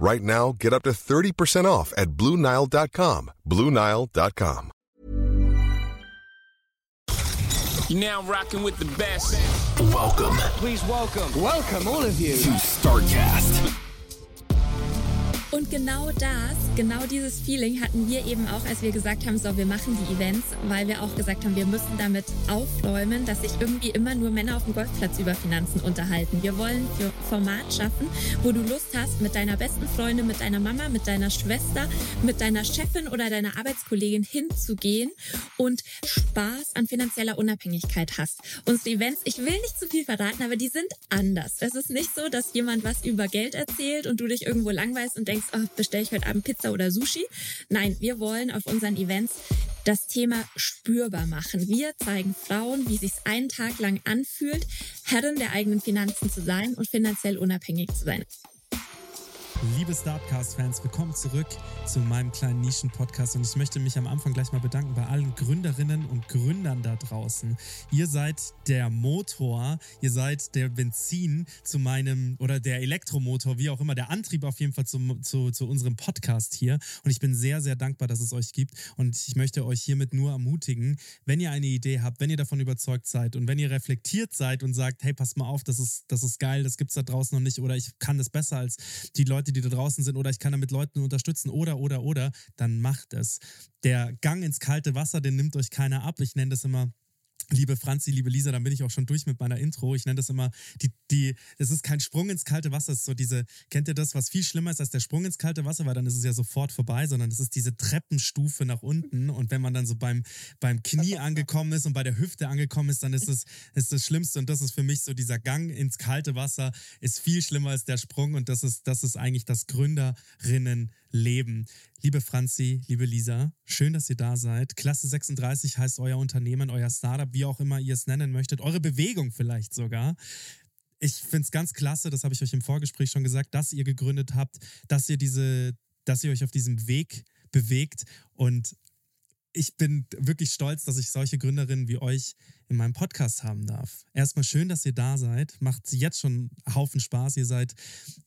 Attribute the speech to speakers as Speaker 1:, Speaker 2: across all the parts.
Speaker 1: Right now, get up to 30% off at BlueNile.com. BlueNile.com.
Speaker 2: You're now rocking with the best.
Speaker 3: Welcome
Speaker 4: Please welcome, welcome all of you.
Speaker 3: to StarCast.
Speaker 5: Und genau das, genau dieses Feeling hatten wir eben auch, als wir gesagt haben, so, wir machen die Events, weil wir auch gesagt haben, wir müssen damit aufräumen, dass sich irgendwie immer nur Männer auf dem Golfplatz über Finanzen unterhalten. Wir wollen für Format schaffen, wo du Lust hast, mit deiner besten Freundin, mit deiner Mama, mit deiner Schwester, mit deiner Chefin oder deiner Arbeitskollegin hinzugehen und Spaß an finanzieller Unabhängigkeit hast. Unsere Events, ich will nicht zu viel verraten, aber die sind anders. Es ist nicht so, dass jemand was über Geld erzählt und du dich irgendwo langweilst und denkst, oh, bestelle ich heute Abend Pizza oder Sushi. Nein, wir wollen auf unseren Events das Thema spürbar machen. Wir zeigen Frauen, wie sich einen Tag lang anfühlt, Herrin der eigenen Finanzen zu sein und finanziell unabhängig zu sein.
Speaker 6: Liebe Startcast-Fans, willkommen zurück zu meinem kleinen Nischen-Podcast. Und ich möchte mich am Anfang gleich mal bedanken bei allen Gründerinnen und Gründern da draußen. Ihr seid der Motor, ihr seid der Benzin zu meinem oder der Elektromotor, wie auch immer, der Antrieb auf jeden Fall zum, zu, zu unserem Podcast hier. Und ich bin sehr, sehr dankbar, dass es euch gibt. Und ich möchte euch hiermit nur ermutigen, wenn ihr eine Idee habt, wenn ihr davon überzeugt seid und wenn ihr reflektiert seid und sagt, hey, passt mal auf, das ist, das ist geil, das gibt's da draußen noch nicht oder ich kann das besser als die Leute, die da draußen sind oder ich kann damit Leuten unterstützen oder, oder, oder, dann macht es. Der Gang ins kalte Wasser, den nimmt euch keiner ab. Ich nenne das immer Liebe Franzi, liebe Lisa, dann bin ich auch schon durch mit meiner Intro. Ich nenne das immer die, die, es ist kein Sprung ins kalte Wasser, es ist so diese, kennt ihr das, was viel schlimmer ist als der Sprung ins kalte Wasser, weil dann ist es ja sofort vorbei, sondern es ist diese Treppenstufe nach unten. Und wenn man dann so beim, beim Knie angekommen ist und bei der Hüfte angekommen ist, dann ist es ist das Schlimmste. Und das ist für mich so dieser Gang ins kalte Wasser ist viel schlimmer als der Sprung. Und das ist, das ist eigentlich das Gründerinnenleben. Liebe Franzi, liebe Lisa, schön, dass ihr da seid. Klasse 36 heißt euer Unternehmen, euer Startup, wie auch immer ihr es nennen möchtet, eure Bewegung vielleicht sogar. Ich finde es ganz klasse, das habe ich euch im Vorgespräch schon gesagt, dass ihr gegründet habt, dass ihr diese, dass ihr euch auf diesem Weg bewegt und ich bin wirklich stolz, dass ich solche Gründerinnen wie euch in meinem Podcast haben darf. Erstmal schön, dass ihr da seid. Macht jetzt schon einen Haufen Spaß. Ihr seid,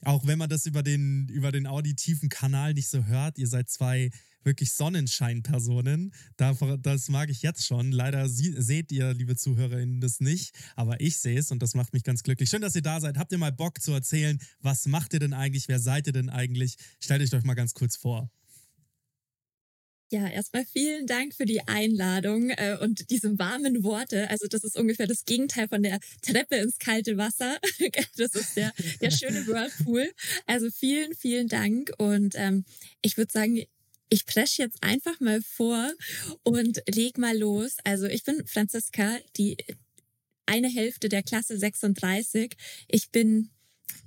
Speaker 6: auch wenn man das über den, über den auditiven Kanal nicht so hört, ihr seid zwei wirklich Sonnenscheinpersonen. Da- Das mag ich jetzt schon. Leider seht ihr, liebe ZuhörerInnen, das nicht, aber ich sehe es und das macht mich ganz glücklich. Schön, dass ihr da seid. Habt ihr mal Bock zu erzählen, was macht ihr denn eigentlich? Wer seid ihr denn eigentlich? Stellt euch doch mal ganz kurz vor.
Speaker 5: Ja, erstmal vielen Dank für die Einladung äh, und diese warmen Worte. Also das ist ungefähr das Gegenteil von der Treppe ins kalte Wasser. Das ist der, der schöne Whirlpool. Also vielen, vielen Dank. Und ähm, ich würde sagen, ich presche jetzt einfach mal vor und leg mal los. Also ich bin Franziska, die eine Hälfte der Klasse 36. Ich bin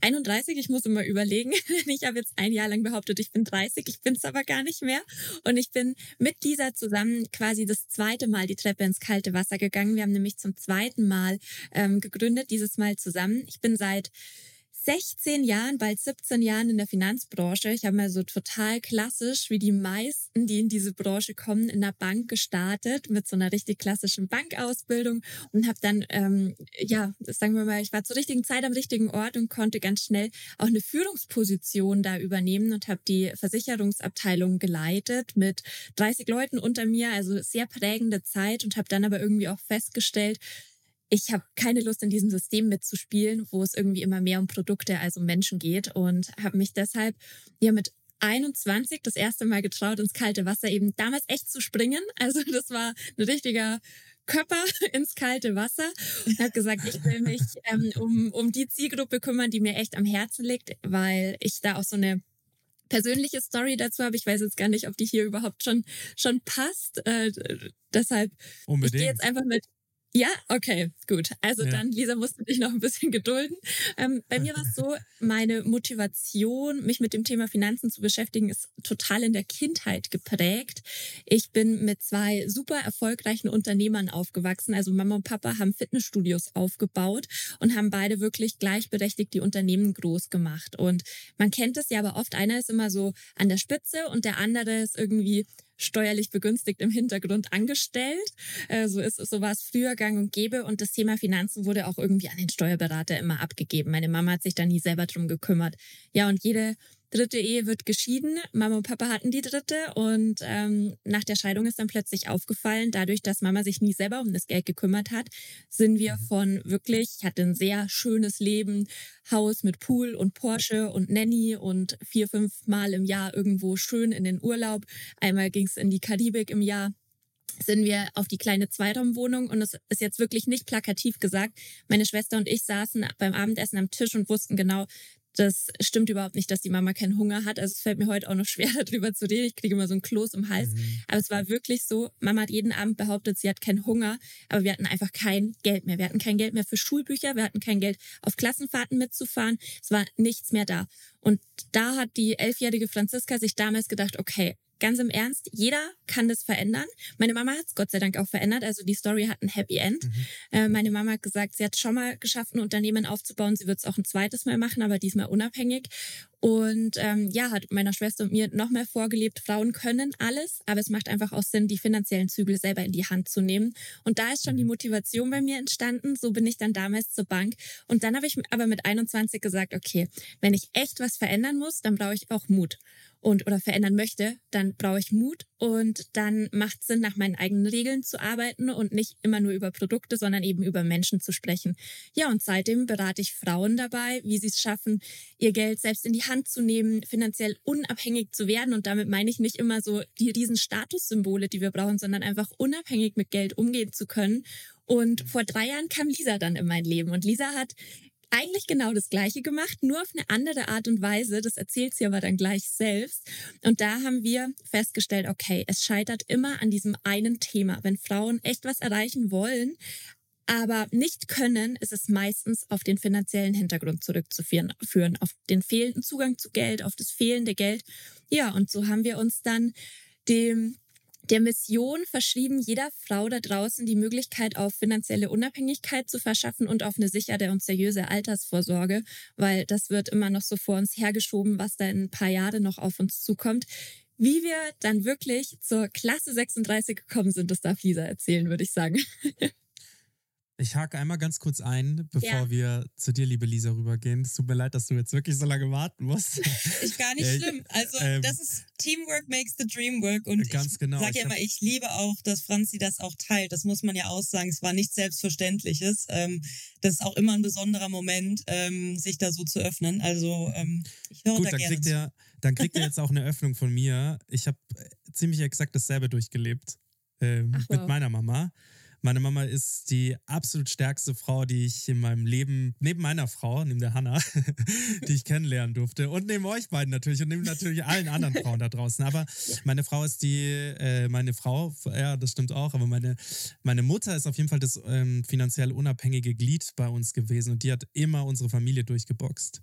Speaker 5: 31, ich muss immer überlegen. Ich habe jetzt ein Jahr lang behauptet, ich bin 30, ich bin es aber gar nicht mehr. Und ich bin mit dieser zusammen quasi das zweite Mal die Treppe ins kalte Wasser gegangen. Wir haben nämlich zum zweiten Mal ähm, gegründet, dieses Mal zusammen. Ich bin seit 16 Jahren, bald 17 Jahren in der Finanzbranche. Ich habe mal so total klassisch, wie die meisten, die in diese Branche kommen, in der Bank gestartet mit so einer richtig klassischen Bankausbildung und habe dann, ähm, ja, sagen wir mal, ich war zur richtigen Zeit am richtigen Ort und konnte ganz schnell auch eine Führungsposition da übernehmen und habe die Versicherungsabteilung geleitet mit 30 Leuten unter mir, also sehr prägende Zeit und habe dann aber irgendwie auch festgestellt, ich habe keine Lust in diesem System mitzuspielen, wo es irgendwie immer mehr um Produkte als um Menschen geht und habe mich deshalb ja mit 21 das erste Mal getraut, ins kalte Wasser eben damals echt zu springen. Also das war ein richtiger Körper ins kalte Wasser und habe gesagt, ich will mich ähm, um, um die Zielgruppe kümmern, die mir echt am Herzen liegt, weil ich da auch so eine persönliche Story dazu habe. Ich weiß jetzt gar nicht, ob die hier überhaupt schon schon passt. Äh, deshalb ich gehe
Speaker 6: Unbedingt.
Speaker 5: jetzt einfach mit Ja, okay, gut. Also
Speaker 6: Ja.
Speaker 5: dann, Lisa, musst du dich noch ein bisschen gedulden. Ähm, bei mir war es so, meine Motivation, mich mit dem Thema Finanzen zu beschäftigen, ist total in der Kindheit geprägt. Ich bin mit zwei super erfolgreichen Unternehmern aufgewachsen. Also Mama und Papa haben Fitnessstudios aufgebaut und haben beide wirklich gleichberechtigt die Unternehmen groß gemacht. Und man kennt es ja aber oft, einer ist immer so an der Spitze und der andere ist irgendwie steuerlich begünstigt im Hintergrund angestellt. Äh, so ist so war es früher gang und gäbe und das Thema Finanzen wurde auch irgendwie an den Steuerberater immer abgegeben. Meine Mama hat sich da nie selber drum gekümmert. Ja, und jede dritte Ehe wird geschieden. Mama und Papa hatten die dritte und ähm, nach der Scheidung ist dann plötzlich aufgefallen, dadurch, dass Mama sich nie selber um das Geld gekümmert hat, sind wir von wirklich, ich hatte ein sehr schönes Leben, Haus mit Pool und Porsche und Nanny und vier, fünf Mal im Jahr irgendwo schön in den Urlaub. Einmal ging es in die Karibik im Jahr sind wir auf die kleine Zweiraumwohnung und es ist jetzt wirklich nicht plakativ gesagt. Meine Schwester und ich saßen beim Abendessen am Tisch und wussten genau, das stimmt überhaupt nicht, dass die Mama keinen Hunger hat. Also es fällt mir heute auch noch schwer, darüber zu reden. Ich kriege immer so einen Kloß im Hals.
Speaker 6: Mhm.
Speaker 5: Aber es war wirklich so, Mama hat jeden Abend behauptet, sie hat keinen Hunger, aber wir hatten einfach kein Geld mehr. Wir hatten kein Geld mehr für Schulbücher, wir hatten kein Geld auf Klassenfahrten mitzufahren. Es war nichts mehr da. Und da hat die elfjährige Franziska sich damals gedacht, okay, ganz im Ernst, jeder kann das verändern. Meine Mama hat es Gott sei Dank auch verändert. Also die Story hat ein Happy End.
Speaker 6: Mhm.
Speaker 5: Äh, meine Mama hat gesagt, sie hat schon mal geschafft, ein Unternehmen aufzubauen. Sie wird es auch ein zweites Mal machen, aber diesmal unabhängig. Und ähm, ja, hat meiner Schwester und mir noch mehr vorgelebt, Frauen können alles, aber es macht einfach auch Sinn, die finanziellen Zügel selber in die Hand zu nehmen. Und da ist schon die Motivation bei mir entstanden. So bin ich dann damals zur Bank. Und dann habe ich aber mit 21 gesagt, okay, wenn ich echt was verändern muss, dann brauche ich auch Mut und oder verändern möchte, dann brauche ich Mut und dann macht es Sinn, nach meinen eigenen Regeln zu arbeiten und nicht immer nur über Produkte, sondern eben über Menschen zu sprechen. Ja, und seitdem berate ich Frauen dabei, wie sie es schaffen, ihr Geld selbst in die Hand zu nehmen, finanziell unabhängig zu werden. Und damit meine ich nicht immer so die riesen Statussymbole, die wir brauchen, sondern einfach unabhängig mit Geld umgehen zu können. Und vor drei Jahren kam Lisa dann in mein Leben und Lisa hat eigentlich genau das Gleiche gemacht, nur auf eine andere Art und Weise. Das erzählt sie aber dann gleich selbst. Und da haben wir festgestellt, okay, es scheitert immer an diesem einen Thema. Wenn Frauen echt was erreichen wollen, aber nicht können, ist es meistens auf den finanziellen Hintergrund zurückzuführen, führen, auf den fehlenden Zugang zu Geld, auf das fehlende Geld. Ja, und so haben wir uns dann dem der Mission verschrieben, jeder Frau da draußen die Möglichkeit auf finanzielle Unabhängigkeit zu verschaffen und auf eine sichere und seriöse Altersvorsorge, weil das wird immer noch so vor uns hergeschoben, was da in ein paar Jahre noch auf uns zukommt. Wie wir dann wirklich zur Klasse 36 gekommen sind, das darf Lisa erzählen, würde ich sagen.
Speaker 6: Ich hake einmal ganz kurz ein, bevor
Speaker 5: Ja.
Speaker 6: wir zu dir, liebe Lisa, rübergehen. Es tut mir leid, dass du jetzt wirklich so lange warten musst.
Speaker 7: Ist gar nicht schlimm. Also
Speaker 6: ähm,
Speaker 7: das ist Teamwork makes the dream work und
Speaker 6: Ganz
Speaker 7: ich
Speaker 6: genau.
Speaker 7: sag
Speaker 6: Ich
Speaker 7: ja immer, ich liebe auch, dass Franzi das auch teilt. Das muss man ja auch sagen. Es war nichts Selbstverständliches. Ähm, das ist auch immer ein besonderer Moment, ähm, sich da so zu öffnen. Also ähm, ich höre
Speaker 6: Gut,
Speaker 7: da
Speaker 6: dann
Speaker 7: gerne
Speaker 6: kriegt, ihr, dann kriegt ihr jetzt auch eine Öffnung von mir. Ich habe ziemlich exakt dasselbe durchgelebt ähm,
Speaker 5: Ach,
Speaker 6: mit
Speaker 5: wow.
Speaker 6: meiner Mama. Meine Mama ist die absolut stärkste Frau, die ich in meinem Leben, neben meiner Frau, neben der Hanna, die ich kennenlernen durfte. Und neben euch beiden natürlich und neben natürlich allen anderen Frauen da draußen. Aber meine Frau ist die, äh, meine Frau, ja, das stimmt auch, aber meine, meine Mutter ist auf jeden Fall das ähm, finanziell unabhängige Glied bei uns gewesen und die hat immer unsere Familie durchgeboxt.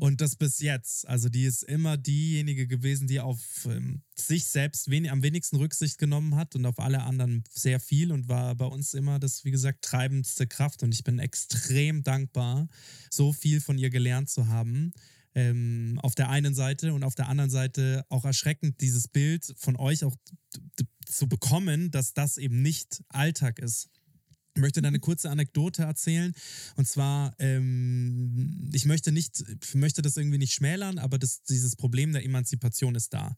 Speaker 6: Und das bis jetzt. Also die ist immer diejenige gewesen, die auf ähm, sich selbst wen am wenigsten Rücksicht genommen hat und auf alle anderen sehr viel und war bei uns immer das, wie gesagt, treibendste Kraft. Und ich bin extrem dankbar, so viel von ihr gelernt zu haben. Ähm, auf der einen Seite und auf der anderen Seite auch erschreckend, dieses Bild von euch auch zu bekommen, dass das eben nicht Alltag ist. Möchte da eine kurze Anekdote erzählen. Und zwar, ähm, ich möchte nicht, ich möchte das irgendwie nicht schmälern, aber das, dieses Problem der Emanzipation ist da.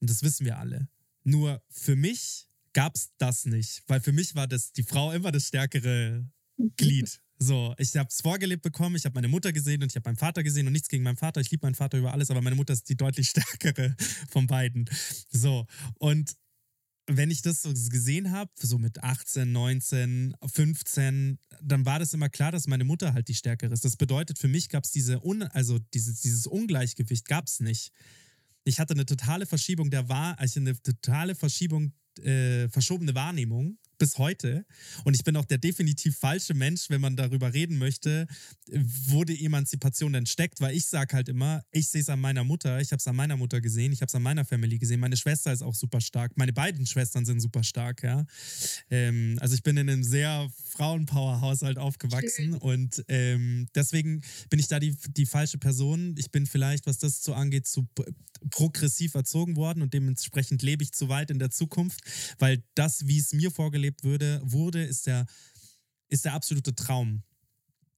Speaker 6: Und das wissen wir alle. Nur für mich gab es das nicht, weil für mich war das die Frau immer das stärkere Glied. So, ich habe es vorgelebt bekommen, ich habe meine Mutter gesehen und ich habe meinen Vater gesehen und nichts gegen meinen Vater. Ich liebe meinen Vater über alles, aber meine Mutter ist die deutlich stärkere von beiden. So, und wenn ich das so gesehen habe, so mit 18, 19, 15, dann war das immer klar, dass meine Mutter halt die stärkere ist. Das bedeutet, für mich gab es diese, Un also dieses, dieses Ungleichgewicht gab es nicht. Ich hatte eine totale Verschiebung der Wahr, also eine totale Verschiebung, äh, verschobene Wahrnehmung bis heute. Und ich bin auch der definitiv falsche Mensch, wenn man darüber reden möchte, wo die Emanzipation denn steckt, weil ich sage halt immer, ich sehe es an meiner Mutter, ich habe es an meiner Mutter gesehen, ich habe es an meiner Family gesehen, meine Schwester ist auch super stark, meine beiden Schwestern sind super stark, ja. Ähm, also ich bin in einem sehr Frauenpower-Haushalt aufgewachsen und ähm, deswegen bin ich da die, die falsche Person. Ich bin vielleicht, was das so angeht, zu progressiv erzogen worden und dementsprechend lebe ich zu weit in der Zukunft, weil das, wie es mir vorgelebt würde, wurde, ist der, ist der absolute Traum.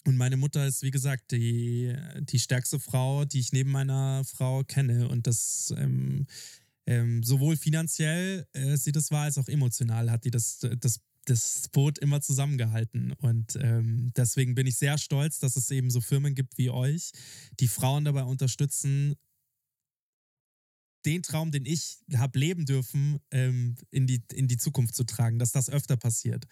Speaker 6: Und meine Mutter ist, wie gesagt, die, die stärkste Frau, die ich neben meiner Frau kenne. Und das ähm, ähm, sowohl finanziell äh, sie das war, als auch emotional hat die das, das, das Boot immer zusammengehalten. Und ähm, deswegen bin ich sehr stolz, dass es eben so Firmen gibt wie euch, die Frauen dabei unterstützen, den Traum, den ich habe leben dürfen, ähm, in, die, in die Zukunft zu tragen, dass das öfter passiert.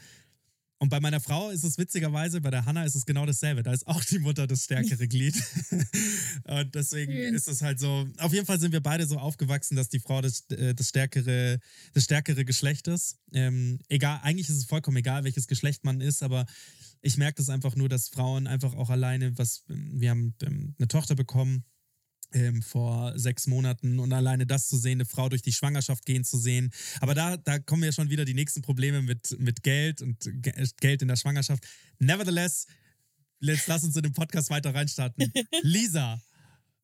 Speaker 6: Und bei meiner Frau ist es witzigerweise, bei der Hanna ist es genau dasselbe. Da ist auch die Mutter das stärkere Glied. und deswegen Schön. ist es halt so, auf jeden Fall sind wir beide so aufgewachsen, dass die Frau das, äh, das, stärkere, das stärkere Geschlecht ist. Ähm, egal, eigentlich ist es vollkommen egal, welches Geschlecht man ist, aber ich merke das einfach nur, dass Frauen einfach auch alleine, was, wir haben ähm, eine Tochter bekommen, ähm, vor sechs Monaten und alleine das zu sehen, eine Frau durch die Schwangerschaft gehen zu sehen. Aber da, da kommen ja schon wieder die nächsten Probleme mit, mit Geld und Geld in der Schwangerschaft. Nevertheless, jetzt lass uns in den Podcast weiter reinstarten. Lisa,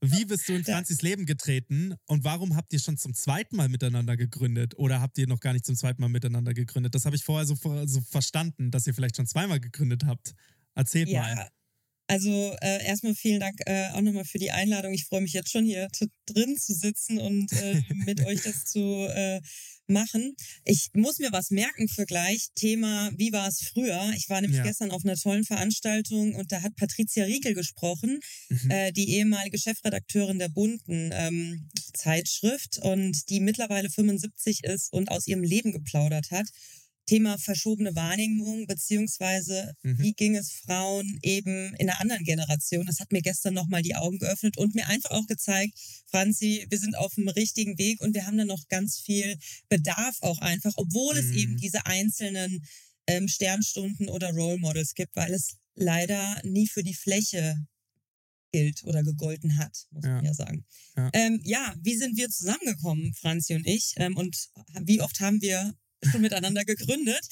Speaker 6: wie bist du in Franzis Leben getreten und warum habt ihr schon zum zweiten Mal miteinander gegründet oder habt ihr noch gar nicht zum zweiten Mal miteinander gegründet? Das habe ich vorher so, so verstanden, dass ihr vielleicht schon zweimal gegründet habt. Erzählt ja. mal.
Speaker 7: Also äh, erstmal vielen Dank äh, auch nochmal für die Einladung. Ich freue mich jetzt schon hier drin zu sitzen und äh, mit euch das zu äh, machen. Ich muss mir was merken für gleich. Thema, wie war es früher? Ich war nämlich ja. gestern auf einer tollen Veranstaltung und da hat Patricia Riegel gesprochen, mhm. äh, die ehemalige Chefredakteurin der bunten ähm, Zeitschrift und die mittlerweile 75 ist und aus ihrem Leben geplaudert hat. Thema verschobene Wahrnehmung, beziehungsweise mhm. wie ging es Frauen eben in einer anderen Generation. Das hat mir gestern nochmal die Augen geöffnet und mir einfach auch gezeigt, Franzi, wir sind auf dem richtigen Weg und wir haben da noch ganz viel Bedarf auch einfach, obwohl mhm. es eben mhm. diese einzelnen ähm, Sternstunden oder Role Models gibt, weil es leider nie für die Fläche gilt oder gegolten hat, muss ja. man ja sagen. Ja. Ähm, ja, wie sind wir zusammengekommen, Franzi und ich? Ähm, und wie oft haben wir schon miteinander gegründet.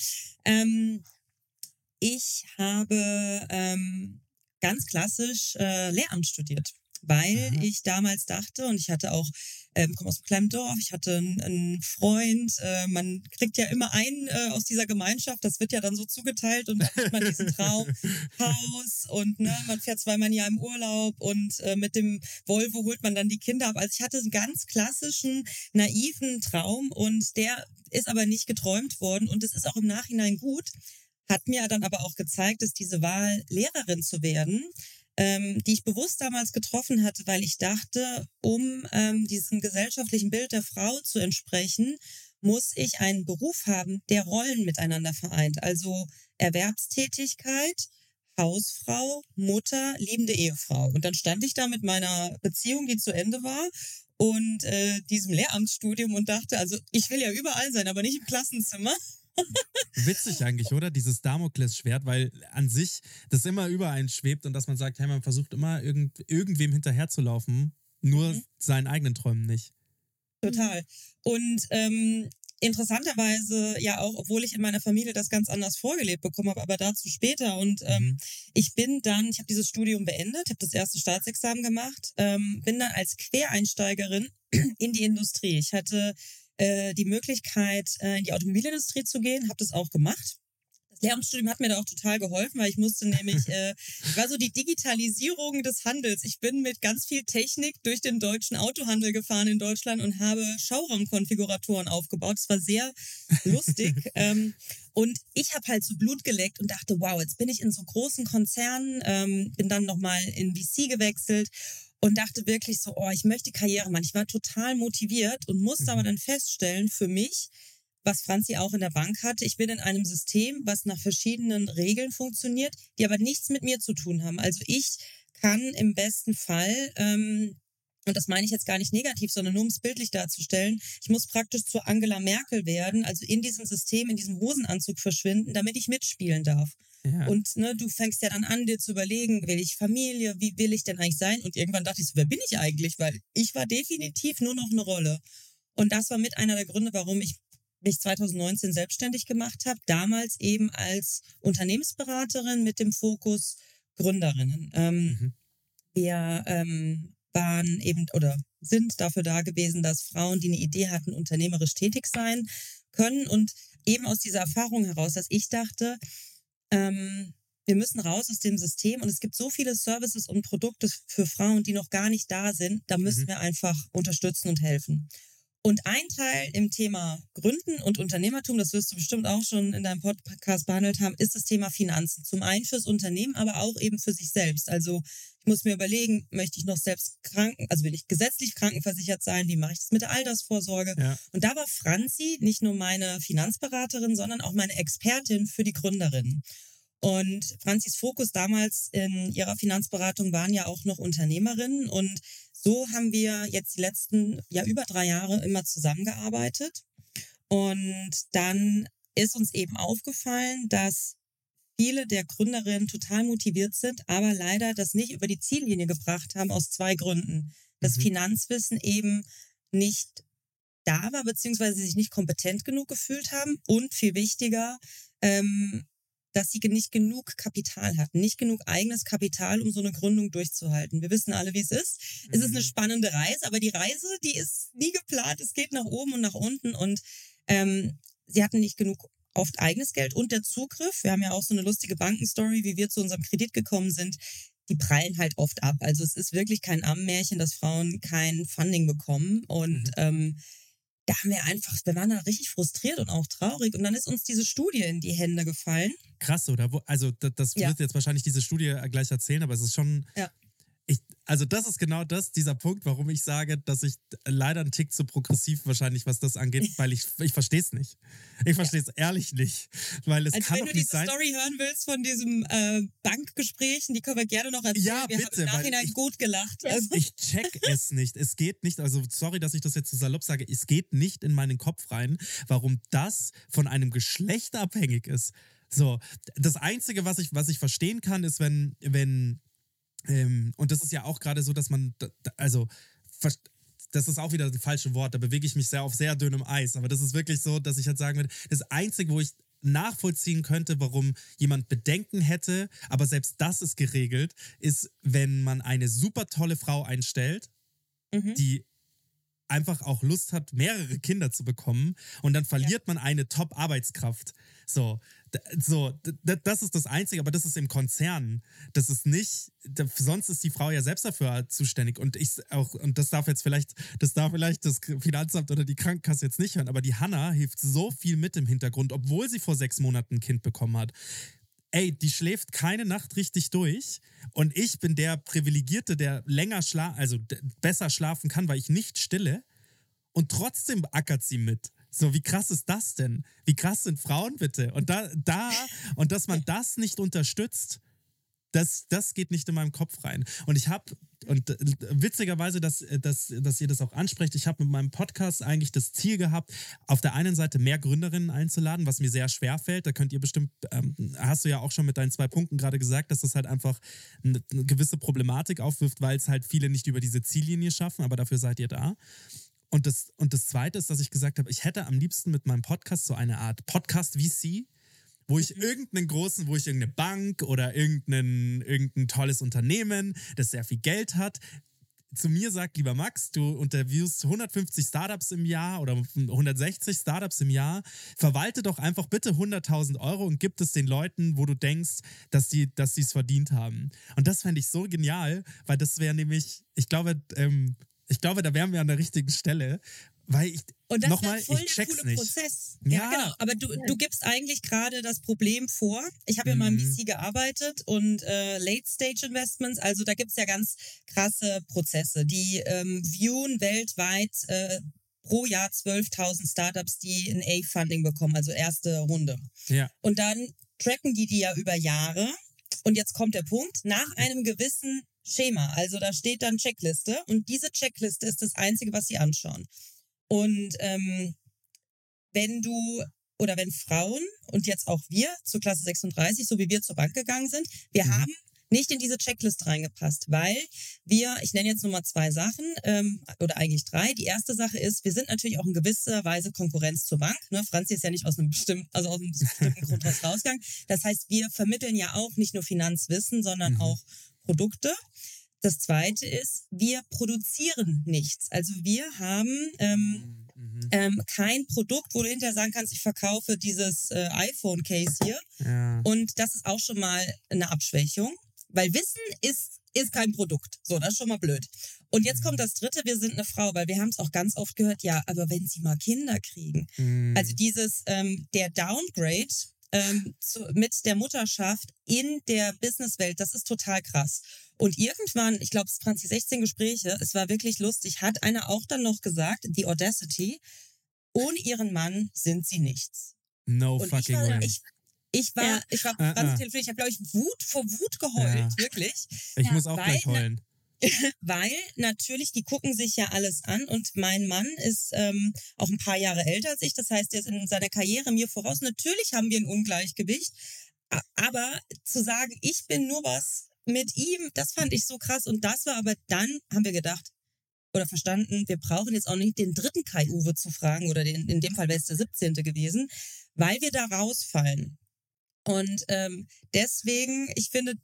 Speaker 7: Ähm, ich habe ähm, ganz klassisch äh, Lehramt studiert, weil Aha. ich damals dachte und ich hatte auch, ähm, komme aus einem kleinen Dorf, ich hatte einen, einen Freund, äh, man kriegt ja immer einen äh, aus dieser Gemeinschaft, das wird ja dann so zugeteilt und dann hat man diesen Traumhaus und ne, man fährt zweimal im Jahr im Urlaub und äh, mit dem Volvo holt man dann die Kinder ab. Also ich hatte einen ganz klassischen, naiven Traum und der ist aber nicht geträumt worden und es ist auch im Nachhinein gut, hat mir dann aber auch gezeigt, dass diese Wahl, Lehrerin zu werden, ähm, die ich bewusst damals getroffen hatte, weil ich dachte, um ähm, diesem gesellschaftlichen Bild der Frau zu entsprechen, muss ich einen Beruf haben, der Rollen miteinander vereint. Also Erwerbstätigkeit, Hausfrau, Mutter, liebende Ehefrau. Und dann stand ich da mit meiner Beziehung, die zu Ende war, und äh, diesem Lehramtsstudium und dachte, also ich will ja überall sein, aber nicht im Klassenzimmer.
Speaker 6: Witzig eigentlich, oder? Dieses Damoklesschwert, weil an sich das immer über einen schwebt und dass man sagt, hey, man versucht immer irgend, irgendwem hinterherzulaufen, nur mhm. seinen eigenen Träumen nicht.
Speaker 7: Total. Und ähm, interessanterweise ja auch, obwohl ich in meiner Familie das ganz anders vorgelebt bekommen habe, aber dazu später. Und ähm, mhm. ich bin dann, ich habe dieses Studium beendet, habe das erste Staatsexamen gemacht, ähm, bin dann als Quereinsteigerin in die Industrie. Ich hatte äh, die Möglichkeit, äh, in die Automobilindustrie zu gehen, habe das auch gemacht. Lehramtsstudium hat mir da auch total geholfen, weil ich musste nämlich, äh, war so die Digitalisierung des Handels. Ich bin mit ganz viel Technik durch den deutschen Autohandel gefahren in Deutschland und habe Schauraumkonfiguratoren aufgebaut. Es war sehr lustig. ähm, und ich habe halt so Blut geleckt und dachte, wow, jetzt bin ich in so großen Konzernen, ähm, bin dann nochmal in VC gewechselt und dachte wirklich so, oh, ich möchte Karriere machen. Ich war total motiviert und musste mhm. aber dann feststellen für mich, was Franzi auch in der Bank hatte. Ich bin in einem System, was nach verschiedenen Regeln funktioniert, die aber nichts mit mir zu tun haben. Also ich kann im besten Fall ähm, und das meine ich jetzt gar nicht negativ, sondern nur um es bildlich darzustellen, ich muss praktisch zu Angela Merkel werden, also in diesem System, in diesem Hosenanzug verschwinden, damit ich mitspielen darf.
Speaker 6: Ja.
Speaker 7: Und ne, du fängst ja dann an, dir zu überlegen, will ich Familie, wie will ich denn eigentlich sein? Und irgendwann dachte ich so, wer bin ich eigentlich? Weil ich war definitiv nur noch eine Rolle. Und das war mit einer der Gründe, warum ich mich 2019 selbstständig gemacht habe. Damals eben als Unternehmensberaterin mit dem Fokus Gründerinnen. Ähm,
Speaker 6: Mhm.
Speaker 7: Wir ähm, waren eben oder sind dafür da gewesen, dass Frauen, die eine Idee hatten, unternehmerisch tätig sein können. Und eben aus dieser Erfahrung heraus, dass ich dachte, ähm, wir müssen raus aus dem System und es gibt so viele Services und Produkte für Frauen, die noch gar nicht da sind. Da müssen
Speaker 6: Mhm.
Speaker 7: wir einfach unterstützen und helfen. Und ein Teil im Thema Gründen und Unternehmertum, das wirst du bestimmt auch schon in deinem Podcast behandelt haben, ist das Thema Finanzen. Zum einen fürs Unternehmen, aber auch eben für sich selbst. Also ich muss mir überlegen, möchte ich noch selbst kranken, also will ich gesetzlich krankenversichert sein? Wie mache ich das mit der Altersvorsorge?
Speaker 6: Ja.
Speaker 7: Und da war Franzi nicht nur meine Finanzberaterin, sondern auch meine Expertin für die Gründerinnen. Und Franzis Fokus damals in ihrer Finanzberatung waren ja auch noch Unternehmerinnen. Und so haben wir jetzt die letzten, ja, über drei Jahre immer zusammengearbeitet. Und dann ist uns eben aufgefallen, dass viele der Gründerinnen total motiviert sind, aber leider das nicht über die Ziellinie gebracht haben aus zwei Gründen. Das
Speaker 6: Mhm.
Speaker 7: Finanzwissen eben nicht da war, beziehungsweise sich nicht kompetent genug gefühlt haben und viel wichtiger, ähm, dass sie nicht genug Kapital hatten, nicht genug eigenes Kapital, um so eine Gründung durchzuhalten. Wir wissen alle, wie es ist. Es ist eine
Speaker 6: Mhm.
Speaker 7: spannende Reise, aber die Reise, die ist nie geplant. Es geht nach oben und nach unten und ähm, sie hatten nicht genug oft eigenes Geld und der Zugriff. Wir haben ja auch so eine lustige Bankenstory, wie wir zu unserem Kredit gekommen sind. Die prallen halt oft ab. Also es ist wirklich kein Ammenmärchen, dass Frauen kein Funding bekommen. Und
Speaker 6: Mhm.
Speaker 7: ähm, da haben wir einfach, wir waren da richtig frustriert und auch traurig. Und dann ist uns diese Studie in die Hände gefallen.
Speaker 6: Krass, oder? Also, das, das
Speaker 7: Ja.
Speaker 6: wird jetzt wahrscheinlich diese Studie gleich erzählen, aber es ist schon.
Speaker 7: Ja.
Speaker 6: Also, das ist genau das, dieser Punkt, warum ich sage, dass ich leider einen Tick zu progressiv wahrscheinlich, was das angeht, weil ich, ich verstehe es nicht. Ich verstehe es ehrlich nicht. Weil es
Speaker 7: Also
Speaker 6: kann
Speaker 7: wenn du diese
Speaker 6: sein.
Speaker 7: Story hören willst von diesem äh, Bankgespräch, die können wir gerne noch erzählen.
Speaker 6: Ja,
Speaker 7: wir
Speaker 6: bitte,
Speaker 7: haben im Nachhinein
Speaker 6: ich-
Speaker 7: gut gelacht.
Speaker 5: Ja.
Speaker 7: Also,
Speaker 6: Ich check es nicht. Es geht nicht, also sorry, dass ich das jetzt so salopp sage, es geht nicht in meinen Kopf rein, warum das von einem Geschlecht abhängig ist. So, das Einzige, was ich, was ich verstehen kann, ist, wenn, wenn, ähm, und das ist ja auch gerade so, dass man, da- also, das ist auch wieder das falsche Wort, da bewege ich mich sehr auf sehr dünnem Eis, aber das ist wirklich so, dass ich halt sagen würde, das Einzige, wo ich nachvollziehen könnte, warum jemand Bedenken hätte, aber selbst das ist geregelt, ist, wenn man eine super tolle Frau einstellt,
Speaker 7: mhm.
Speaker 6: die einfach auch Lust hat, mehrere Kinder zu bekommen und dann verliert man eine Top-Arbeitskraft. So, so, das ist das Einzige, aber das ist im Konzern. Das ist nicht, sonst ist die Frau ja selbst dafür zuständig und ich auch, und das darf jetzt vielleicht, das darf vielleicht das Finanzamt oder die Krankenkasse jetzt nicht hören, aber die Hanna hilft so viel mit im Hintergrund, obwohl sie vor sechs Monaten ein Kind bekommen hat ey, die schläft keine Nacht richtig durch und ich bin der Privilegierte, der länger schla also besser schlafen kann, weil ich nicht stille und trotzdem ackert sie mit. So, wie krass ist das denn? Wie krass sind Frauen bitte? Und da, da, und dass man das nicht unterstützt, das, das geht nicht in meinem Kopf rein. Und ich habe, und äh, witzigerweise, dass, äh, dass, dass ihr das auch ansprecht, ich habe mit meinem Podcast eigentlich das Ziel gehabt, auf der einen Seite mehr Gründerinnen einzuladen, was mir sehr schwer fällt. Da könnt ihr bestimmt, ähm, hast du ja auch schon mit deinen zwei Punkten gerade gesagt, dass das halt einfach eine, eine gewisse Problematik aufwirft, weil es halt viele nicht über diese Ziellinie schaffen, aber dafür seid ihr da. Und das, und das Zweite ist, dass ich gesagt habe, ich hätte am liebsten mit meinem Podcast so eine Art Podcast-VC, wo ich irgendeinen großen, wo ich irgendeine Bank oder irgendein, irgendein tolles Unternehmen, das sehr viel Geld hat, zu mir sagt, lieber Max, du interviewst 150 Startups im Jahr oder 160 Startups im Jahr, verwalte doch einfach bitte 100.000 Euro und gib es den Leuten, wo du denkst, dass die dass es verdient haben. Und das fände ich so genial, weil das wäre nämlich, ich glaube, ähm, ich glaube, da wären wir an der richtigen Stelle, weil ich,
Speaker 7: Und das
Speaker 6: nochmal,
Speaker 7: ist voll
Speaker 6: ich
Speaker 7: der coole
Speaker 6: nicht.
Speaker 7: Prozess.
Speaker 6: Ja.
Speaker 7: Ja, genau. Aber du, du gibst eigentlich gerade das Problem vor. Ich habe ja mal im
Speaker 6: Mhm.
Speaker 7: VC gearbeitet und äh, Late-Stage-Investments, also da gibt's ja ganz krasse Prozesse. Die ähm, viewen weltweit äh, pro Jahr 12.000 Startups, die ein A-Funding bekommen, also erste Runde.
Speaker 6: Ja.
Speaker 7: Und dann tracken die die ja über Jahre. Und jetzt kommt der Punkt, nach einem gewissen Schema. Also da steht dann Checkliste und diese Checkliste ist das Einzige, was sie anschauen. Und ähm, wenn du oder wenn Frauen und jetzt auch wir zur Klasse 36, so wie wir zur Bank gegangen sind, wir
Speaker 6: Mhm.
Speaker 7: haben nicht in diese Checklist reingepasst, weil wir, ich nenne jetzt nur mal zwei Sachen ähm, oder eigentlich drei. Die erste Sache ist, wir sind natürlich auch in gewisser Weise Konkurrenz zur Bank. Ne? Franzi ist ja nicht aus einem bestimmten, also aus einem bestimmten Grund raus rausgegangen. Das heißt, wir vermitteln ja auch nicht nur Finanzwissen, sondern
Speaker 6: Mhm.
Speaker 7: auch Produkte. Das zweite ist, wir produzieren nichts. Also wir haben ähm,
Speaker 6: Mhm.
Speaker 7: ähm, kein Produkt, wo du hinterher sagen kannst, ich verkaufe dieses äh, iPhone-Case hier.
Speaker 6: Ja.
Speaker 7: Und das ist auch schon mal eine Abschwächung, weil Wissen ist, ist kein Produkt. So, das ist schon mal blöd. Und jetzt kommt das dritte, wir sind eine Frau, weil wir haben es auch ganz oft gehört, ja, aber wenn sie mal Kinder kriegen.
Speaker 6: Mhm.
Speaker 7: Also dieses, ähm, der Downgrade ähm, zu, mit der Mutterschaft in der Businesswelt, das ist total krass. Und irgendwann, ich glaube, es waren 16 Gespräche, es war wirklich lustig, hat einer auch dann noch gesagt, die Audacity, ohne ihren Mann sind sie nichts.
Speaker 6: no
Speaker 7: Und ich
Speaker 6: fucking
Speaker 7: war,
Speaker 6: way.
Speaker 7: ich, ich war,
Speaker 5: Ja.
Speaker 7: ich war
Speaker 6: Äh,
Speaker 7: ganz
Speaker 6: äh.
Speaker 7: ich habe, glaube ich, Wut vor Wut geheult,
Speaker 6: Ja.
Speaker 7: wirklich.
Speaker 6: ich
Speaker 5: ja,
Speaker 6: muss auch gleich heulen.
Speaker 7: Weil natürlich, die gucken sich ja alles an und mein Mann ist ähm, auch ein paar Jahre älter als ich. Das heißt, er ist in seiner Karriere mir voraus. Natürlich haben wir ein Ungleichgewicht. Aber zu sagen, ich bin nur was mit ihm, das fand ich so krass. Und das war aber dann, haben wir gedacht oder verstanden, wir brauchen jetzt auch nicht den dritten Kai Uwe zu fragen oder den, in dem Fall wäre es der 17. gewesen, weil wir da rausfallen. Und ähm, deswegen, ich finde,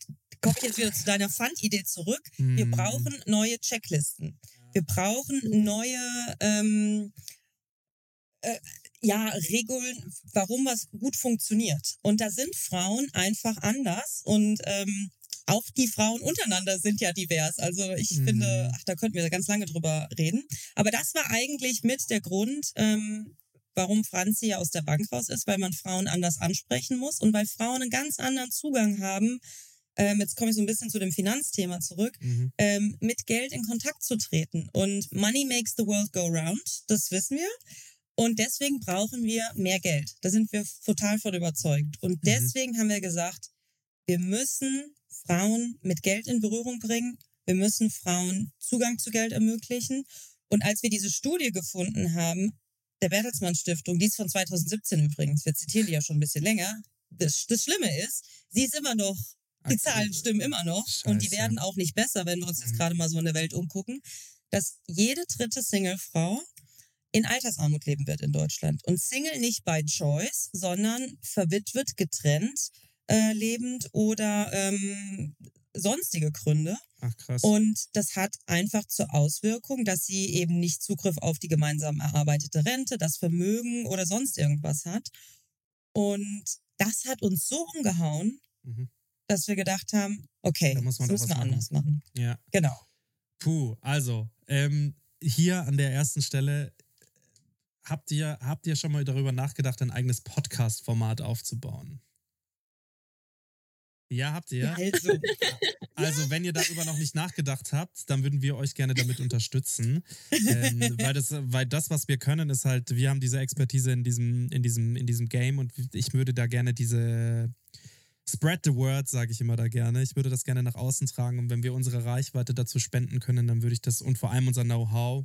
Speaker 7: komme ich jetzt wieder zu deiner Fund-Idee zurück. Wir
Speaker 6: Mhm.
Speaker 7: brauchen neue Checklisten. Wir brauchen neue ähm, äh, ja, Regeln, warum was gut funktioniert. Und da sind Frauen einfach anders und ähm, auch die Frauen untereinander sind ja divers. Also ich
Speaker 6: Mhm.
Speaker 7: finde, ach, da könnten wir ganz lange drüber reden. Aber das war eigentlich mit der Grund, ähm, warum Franzi ja aus der Bank raus ist, weil man Frauen anders ansprechen muss und weil Frauen einen ganz anderen Zugang haben. Ähm, jetzt komme ich so ein bisschen zu dem Finanzthema zurück
Speaker 6: Mhm.
Speaker 7: ähm, mit Geld in Kontakt zu treten. Und Money makes the world go round, das wissen wir. Und deswegen brauchen wir mehr Geld. Da sind wir total von überzeugt. Und deswegen haben wir gesagt, wir müssen Frauen mit Geld in Berührung bringen. Wir müssen Frauen Zugang zu Geld ermöglichen. Und als wir diese Studie gefunden haben, der Bertelsmann Stiftung, die ist von 2017 übrigens, wir zitieren die ja schon ein bisschen länger. Das, das Schlimme ist, sie ist immer noch die. Zahlen stimmen immer noch und die
Speaker 6: Scheiße.
Speaker 7: werden auch nicht besser, wenn wir uns jetzt
Speaker 6: Mhm.
Speaker 7: gerade mal so in der Welt umgucken, dass jede dritte Singlefrau in Altersarmut leben wird in Deutschland. Und Single nicht by choice, sondern verwitwet, getrennt, äh, lebend oder ähm, sonstige Gründe.
Speaker 6: Ach krass.
Speaker 7: Und das hat einfach zur Auswirkung, dass sie eben nicht Zugriff auf die gemeinsam erarbeitete Rente, das Vermögen oder sonst irgendwas hat. Und das hat uns so umgehauen,
Speaker 6: Mhm.
Speaker 7: dass wir gedacht haben, okay,
Speaker 6: Da muss man
Speaker 7: das müssen wir
Speaker 6: machen.
Speaker 7: anders machen.
Speaker 6: ja.
Speaker 7: Genau.
Speaker 6: Puh, also, ähm, hier an der ersten Stelle, habt ihr, habt ihr schon mal darüber nachgedacht, ein eigenes Podcast-Format aufzubauen? Ja, habt ihr?
Speaker 7: Also,
Speaker 6: Also, wenn ihr darüber noch nicht nachgedacht habt, dann würden wir euch gerne damit unterstützen. ähm, weil, das, weil das, was wir können, ist halt, wir haben diese Expertise in diesem, in diesem, in diesem Game und ich würde da gerne diese Spread the word, sage ich immer da gerne. Ich würde das gerne nach außen tragen und wenn wir unsere Reichweite dazu spenden können, dann würde ich das und vor allem unser Know-how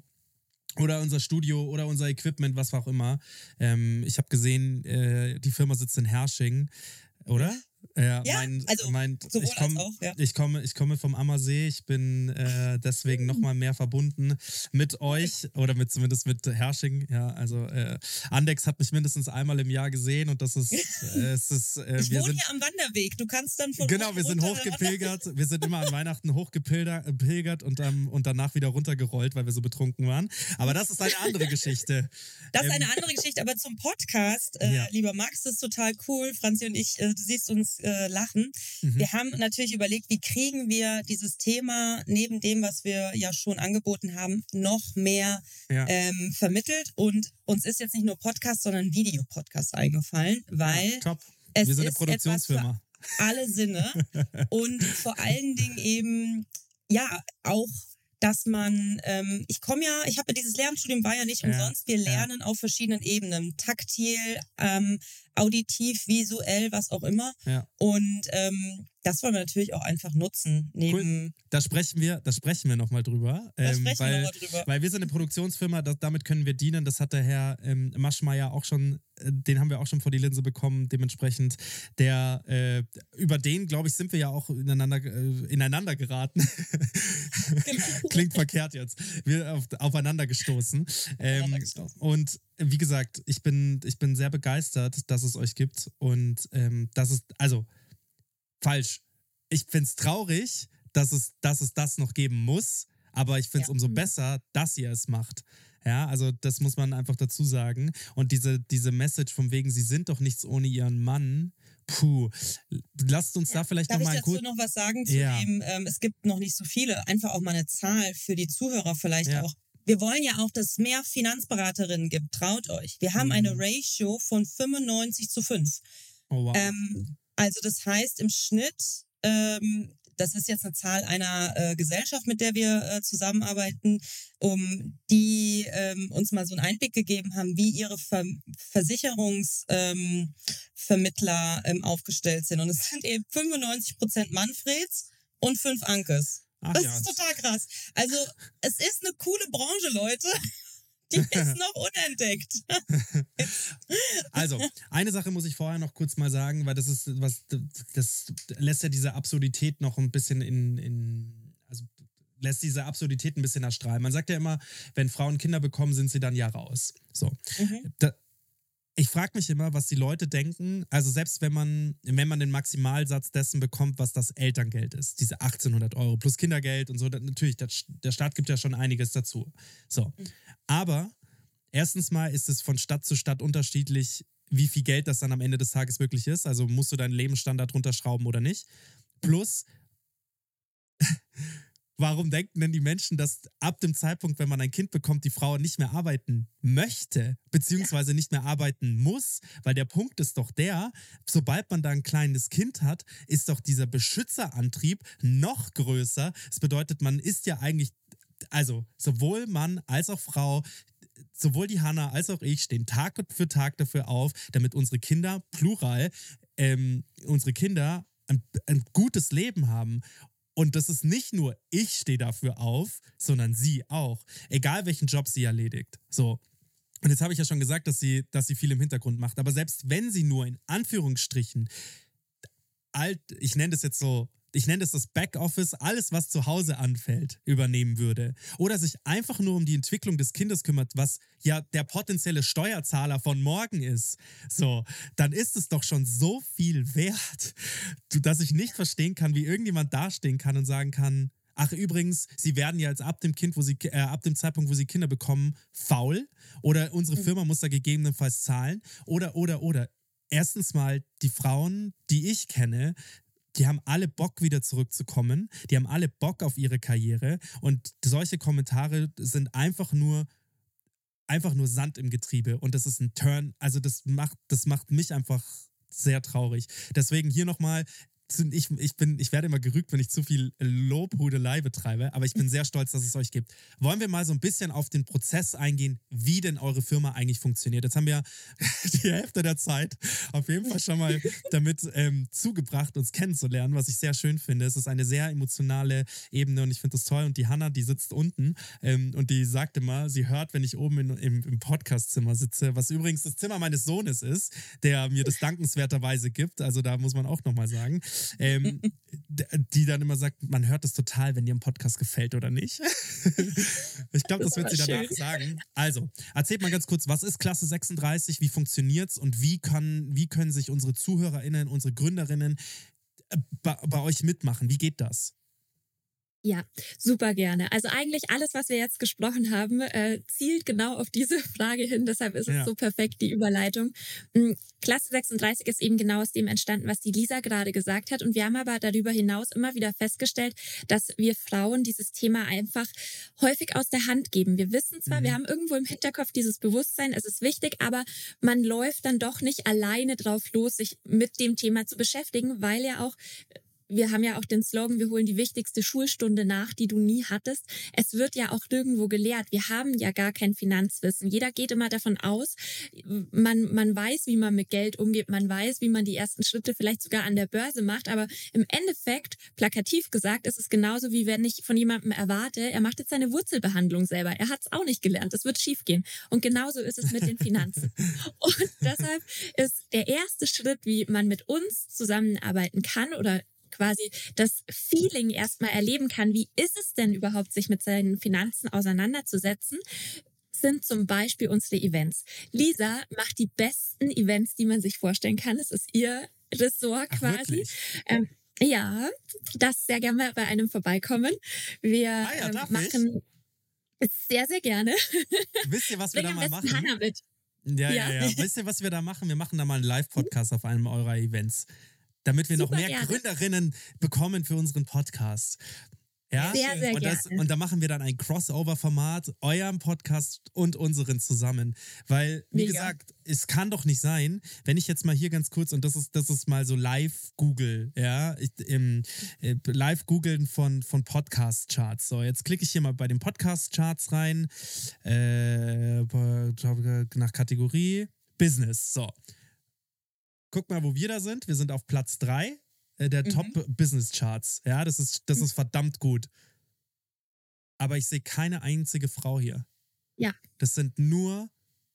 Speaker 6: oder unser Studio oder unser Equipment, was auch immer. Ähm, ich habe gesehen, äh, die Firma sitzt in Hersching, oder? Ja,
Speaker 7: Ja,
Speaker 6: mein,
Speaker 7: also
Speaker 6: mein, ich komm,
Speaker 7: auch, ja.
Speaker 6: ich komme, ich komme vom Ammersee. Ich bin äh, deswegen nochmal mehr verbunden mit euch oder mit zumindest mit Hersching. Ja, also äh, Andex hat mich mindestens einmal im Jahr gesehen und das ist, äh, es ist, äh,
Speaker 7: ich
Speaker 6: wir
Speaker 7: wohne
Speaker 6: sind
Speaker 7: hier am Wanderweg. Du kannst dann von
Speaker 6: Genau, wir sind hochgepilgert. Wir sind immer an Weihnachten hochgepilgert und, ähm, und danach wieder runtergerollt, weil wir so betrunken waren. Aber das ist eine andere Geschichte.
Speaker 7: Das ist
Speaker 6: Ähm,
Speaker 7: eine andere Geschichte, aber zum Podcast, äh,
Speaker 6: Ja.
Speaker 7: lieber Max, das ist total cool. Franzi und ich, äh, du siehst uns äh, lachen.
Speaker 6: Mhm.
Speaker 7: Wir haben natürlich überlegt, wie kriegen wir dieses Thema neben dem, was wir ja schon angeboten haben, noch mehr
Speaker 6: Ja.
Speaker 7: ähm, vermittelt. Und uns ist jetzt nicht nur Podcast, sondern Videopodcast eingefallen, weil
Speaker 6: Top.
Speaker 7: es
Speaker 6: wir sind eine Produktionsfirma.
Speaker 7: alle Sinne und vor allen Dingen eben ja auch dass man, ähm, ich komme ja, ich habe ja dieses Lehramtsstudium war ja nicht
Speaker 6: Ja,
Speaker 7: umsonst. Wir
Speaker 6: ja.
Speaker 7: lernen auf verschiedenen Ebenen, taktil, ähm, auditiv, visuell, was auch immer.
Speaker 6: Ja.
Speaker 7: Und ähm, das wollen wir natürlich auch einfach nutzen. Neben
Speaker 6: Da sprechen wir, da sprechen wir nochmal drüber.
Speaker 7: Da
Speaker 6: ähm,
Speaker 7: sprechen wir
Speaker 6: weil,
Speaker 7: noch mal drüber.
Speaker 6: Weil wir sind eine Produktionsfirma, das, damit können wir dienen. Das hat der Herr ähm, Maschmeyer auch schon, äh, den haben wir auch schon vor die Linse bekommen. Dementsprechend, der, äh, über den, glaube ich, sind wir ja auch ineinander, äh, ineinander geraten. Klingt verkehrt jetzt. Wir auf, aufeinander gestoßen. Ähm,
Speaker 7: Aufeinander gestoßen.
Speaker 6: und wie gesagt, ich bin, ich bin sehr begeistert, dass es euch gibt. Und ähm, das ist, also, falsch. Ich finde es traurig, dass es, dass es das noch geben muss, aber ich finde es
Speaker 7: Ja.
Speaker 6: umso besser, dass ihr es macht. Ja, also das muss man einfach dazu sagen. Und diese, diese Message von wegen, sie sind doch nichts ohne ihren Mann, puh, lasst uns da vielleicht
Speaker 7: Darf ich
Speaker 6: nochmal
Speaker 7: dazu
Speaker 6: kurz.
Speaker 7: noch was sagen zu
Speaker 6: Ja.
Speaker 7: dem, ähm, es gibt noch nicht so viele, einfach auch mal eine Zahl für die Zuhörer vielleicht
Speaker 6: Ja.
Speaker 7: auch. Wir wollen ja auch, dass es mehr Finanzberaterinnen gibt. Traut euch. Wir haben eine
Speaker 6: Mhm.
Speaker 7: Ratio von 95 zu 5.
Speaker 6: Oh, wow.
Speaker 7: Ähm, also das heißt im Schnitt, ähm, das ist jetzt eine Zahl einer äh, Gesellschaft, mit der wir äh, zusammenarbeiten, um die ähm, uns mal so einen Einblick gegeben haben, wie ihre Ver Versicherungsvermittler ähm, ähm, aufgestellt sind. Und es sind eben 95 Prozent Manfreds und fünf Ankes.
Speaker 6: Ach
Speaker 7: Das
Speaker 6: ja.
Speaker 7: ist total krass. Also es ist eine coole Branche, Leute. Die ist noch unentdeckt.
Speaker 6: Also, eine Sache muss ich vorher noch kurz mal sagen, weil das ist was, das lässt ja diese Absurdität noch ein bisschen in, in also lässt diese Absurdität ein bisschen erstrahlen. Man sagt ja immer, wenn Frauen Kinder bekommen, sind sie dann ja raus. So.
Speaker 7: Mhm.
Speaker 6: Da, ich frage mich immer, was die Leute denken. Also selbst wenn man, wenn man den Maximalsatz dessen bekommt, was das Elterngeld ist, diese 1800 Euro plus Kindergeld und so, dann, natürlich, der, der Staat gibt ja schon einiges dazu. So, aber erstens mal ist es von Stadt zu Stadt unterschiedlich, wie viel Geld das dann am Ende des Tages wirklich ist. Also musst du deinen Lebensstandard runterschrauben oder nicht. Plus, warum denken denn die Menschen, dass ab dem Zeitpunkt, wenn man ein Kind bekommt, die Frau nicht mehr arbeiten möchte, beziehungsweise nicht mehr arbeiten muss? Weil der Punkt ist doch der, sobald man da ein kleines Kind hat, ist doch dieser Beschützerantrieb noch größer. Das bedeutet, man ist ja eigentlich, also sowohl Mann als auch Frau, sowohl die Hanna als auch ich stehen Tag für Tag dafür auf, damit unsere Kinder, plural, ähm, unsere Kinder ein, ein gutes Leben haben. Und das ist nicht nur ich stehe dafür auf, sondern sie auch. Egal welchen Job sie erledigt. So. Und jetzt habe ich ja schon gesagt, dass sie, dass sie viel im Hintergrund macht. Aber selbst wenn sie nur in Anführungsstrichen alt, ich nenne das jetzt so, ich nenne das das Backoffice, alles, was zu Hause anfällt, übernehmen würde. Oder sich einfach nur um die Entwicklung des Kindes kümmert, was ja der potenzielle Steuerzahler von morgen ist. So, dann ist es doch schon so viel wert, dass ich nicht verstehen kann, wie irgendjemand dastehen kann und sagen kann, Ach übrigens, sie werden ja jetzt ab dem Kind, wo sie äh, ab dem Zeitpunkt, wo sie Kinder bekommen, faul oder unsere Firma muss da gegebenenfalls zahlen oder oder oder. Erstens mal die Frauen, die ich kenne, die haben alle Bock wieder zurückzukommen, die haben alle Bock auf ihre Karriere. Und solche Kommentare sind einfach nur einfach nur Sand im Getriebe. Und das ist ein Turn, also das macht das macht mich einfach sehr traurig. Deswegen hier nochmal, ich, ich, bin, ich werde immer gerügt, wenn ich zu viel Lobhudelei betreibe, aber ich bin sehr stolz, dass es euch gibt. Wollen wir mal so ein bisschen auf den Prozess eingehen, wie denn eure Firma eigentlich funktioniert? Jetzt haben wir die Hälfte der Zeit auf jeden Fall schon mal damit ähm, zugebracht, uns kennenzulernen, was ich sehr schön finde. Es ist eine sehr emotionale Ebene und ich finde das toll. Und die Hanna, die sitzt unten ähm, und die sagt immer, sie hört, wenn ich oben in, im, im Podcastzimmer sitze, was übrigens das Zimmer meines Sohnes ist, der mir das dankenswerterweise gibt. Also da muss man auch nochmal sagen ähm, die dann immer sagt, man hört es total, wenn dir ein Podcast gefällt oder nicht. ich glaube, das wird sie danach
Speaker 5: schön.
Speaker 6: sagen. Also, erzählt mal ganz kurz, was ist Klasse 36, wie funktioniert's und wie, kann, wie können sich unsere ZuhörerInnen, unsere Gründerinnen äh, bei, bei euch mitmachen? Wie geht das?
Speaker 5: Ja, super gerne. Also eigentlich alles, was wir jetzt gesprochen haben, äh, zielt genau auf diese Frage hin. Deshalb ist es
Speaker 6: Ja.
Speaker 5: so perfekt, die Überleitung. Mm, Klasse 36 ist eben genau aus dem entstanden, was die Lisa gerade gesagt hat. Und wir haben aber darüber hinaus immer wieder festgestellt, dass wir Frauen dieses Thema einfach häufig aus der Hand geben. Wir wissen zwar,
Speaker 6: Mhm.
Speaker 5: wir haben irgendwo im Hinterkopf dieses Bewusstsein, es ist wichtig, aber man läuft dann doch nicht alleine drauf los, sich mit dem Thema zu beschäftigen, weil ja auch wir haben ja auch den Slogan, wir holen die wichtigste Schulstunde nach, die du nie hattest. Es wird ja auch nirgendwo gelehrt. Wir haben ja gar kein Finanzwissen. Jeder geht immer davon aus, man, man weiß, wie man mit Geld umgeht, man weiß, wie man die ersten Schritte vielleicht sogar an der Börse macht. Aber im Endeffekt, plakativ gesagt, ist es genauso wie wenn ich von jemandem erwarte, er macht jetzt seine Wurzelbehandlung selber. Er hat es auch nicht gelernt. Es wird schiefgehen. Und genauso ist es mit den Finanzen. Und deshalb ist der erste Schritt, wie man mit uns zusammenarbeiten kann oder quasi das Feeling erstmal erleben kann, wie ist es denn überhaupt, sich mit seinen Finanzen auseinanderzusetzen, sind zum Beispiel unsere Events. Lisa macht die besten Events, die man sich vorstellen kann. Es ist ihr Ressort
Speaker 6: Ach,
Speaker 5: quasi. Ähm, ja, das sehr gerne bei einem vorbeikommen. Wir
Speaker 6: Ah ja,
Speaker 5: ähm, machen sehr, sehr gerne.
Speaker 6: Wisst ihr, was wir da mal machen?
Speaker 5: Hannah mit.
Speaker 6: Ja, ja,
Speaker 5: Ja.
Speaker 6: ja. Wisst ihr, was wir da machen? Wir machen da mal einen Live-Podcast auf einem eurer Events, damit wir noch
Speaker 5: Super
Speaker 6: mehr
Speaker 5: gerne.
Speaker 6: Gründerinnen bekommen für unseren Podcast. Ja,
Speaker 5: Sehr, sehr
Speaker 6: und, das,
Speaker 5: gerne.
Speaker 6: und da machen wir dann ein Crossover-Format, euren Podcast und unseren zusammen. Weil, wie
Speaker 5: Mega.
Speaker 6: gesagt, es kann doch nicht sein, wenn ich jetzt mal hier ganz kurz, und das ist, das ist mal so live Google, ja, ich, im, äh, live googeln von, von Podcast-Charts. So, jetzt klicke ich hier mal bei den Podcast-Charts rein, äh, nach Kategorie Business. So. Guck mal, wo wir da sind. Wir sind auf Platz 3 der
Speaker 7: Mhm.
Speaker 6: Top Business Charts. Ja, das ist, das ist verdammt gut. Aber ich sehe keine einzige Frau hier.
Speaker 5: Ja.
Speaker 6: Das sind nur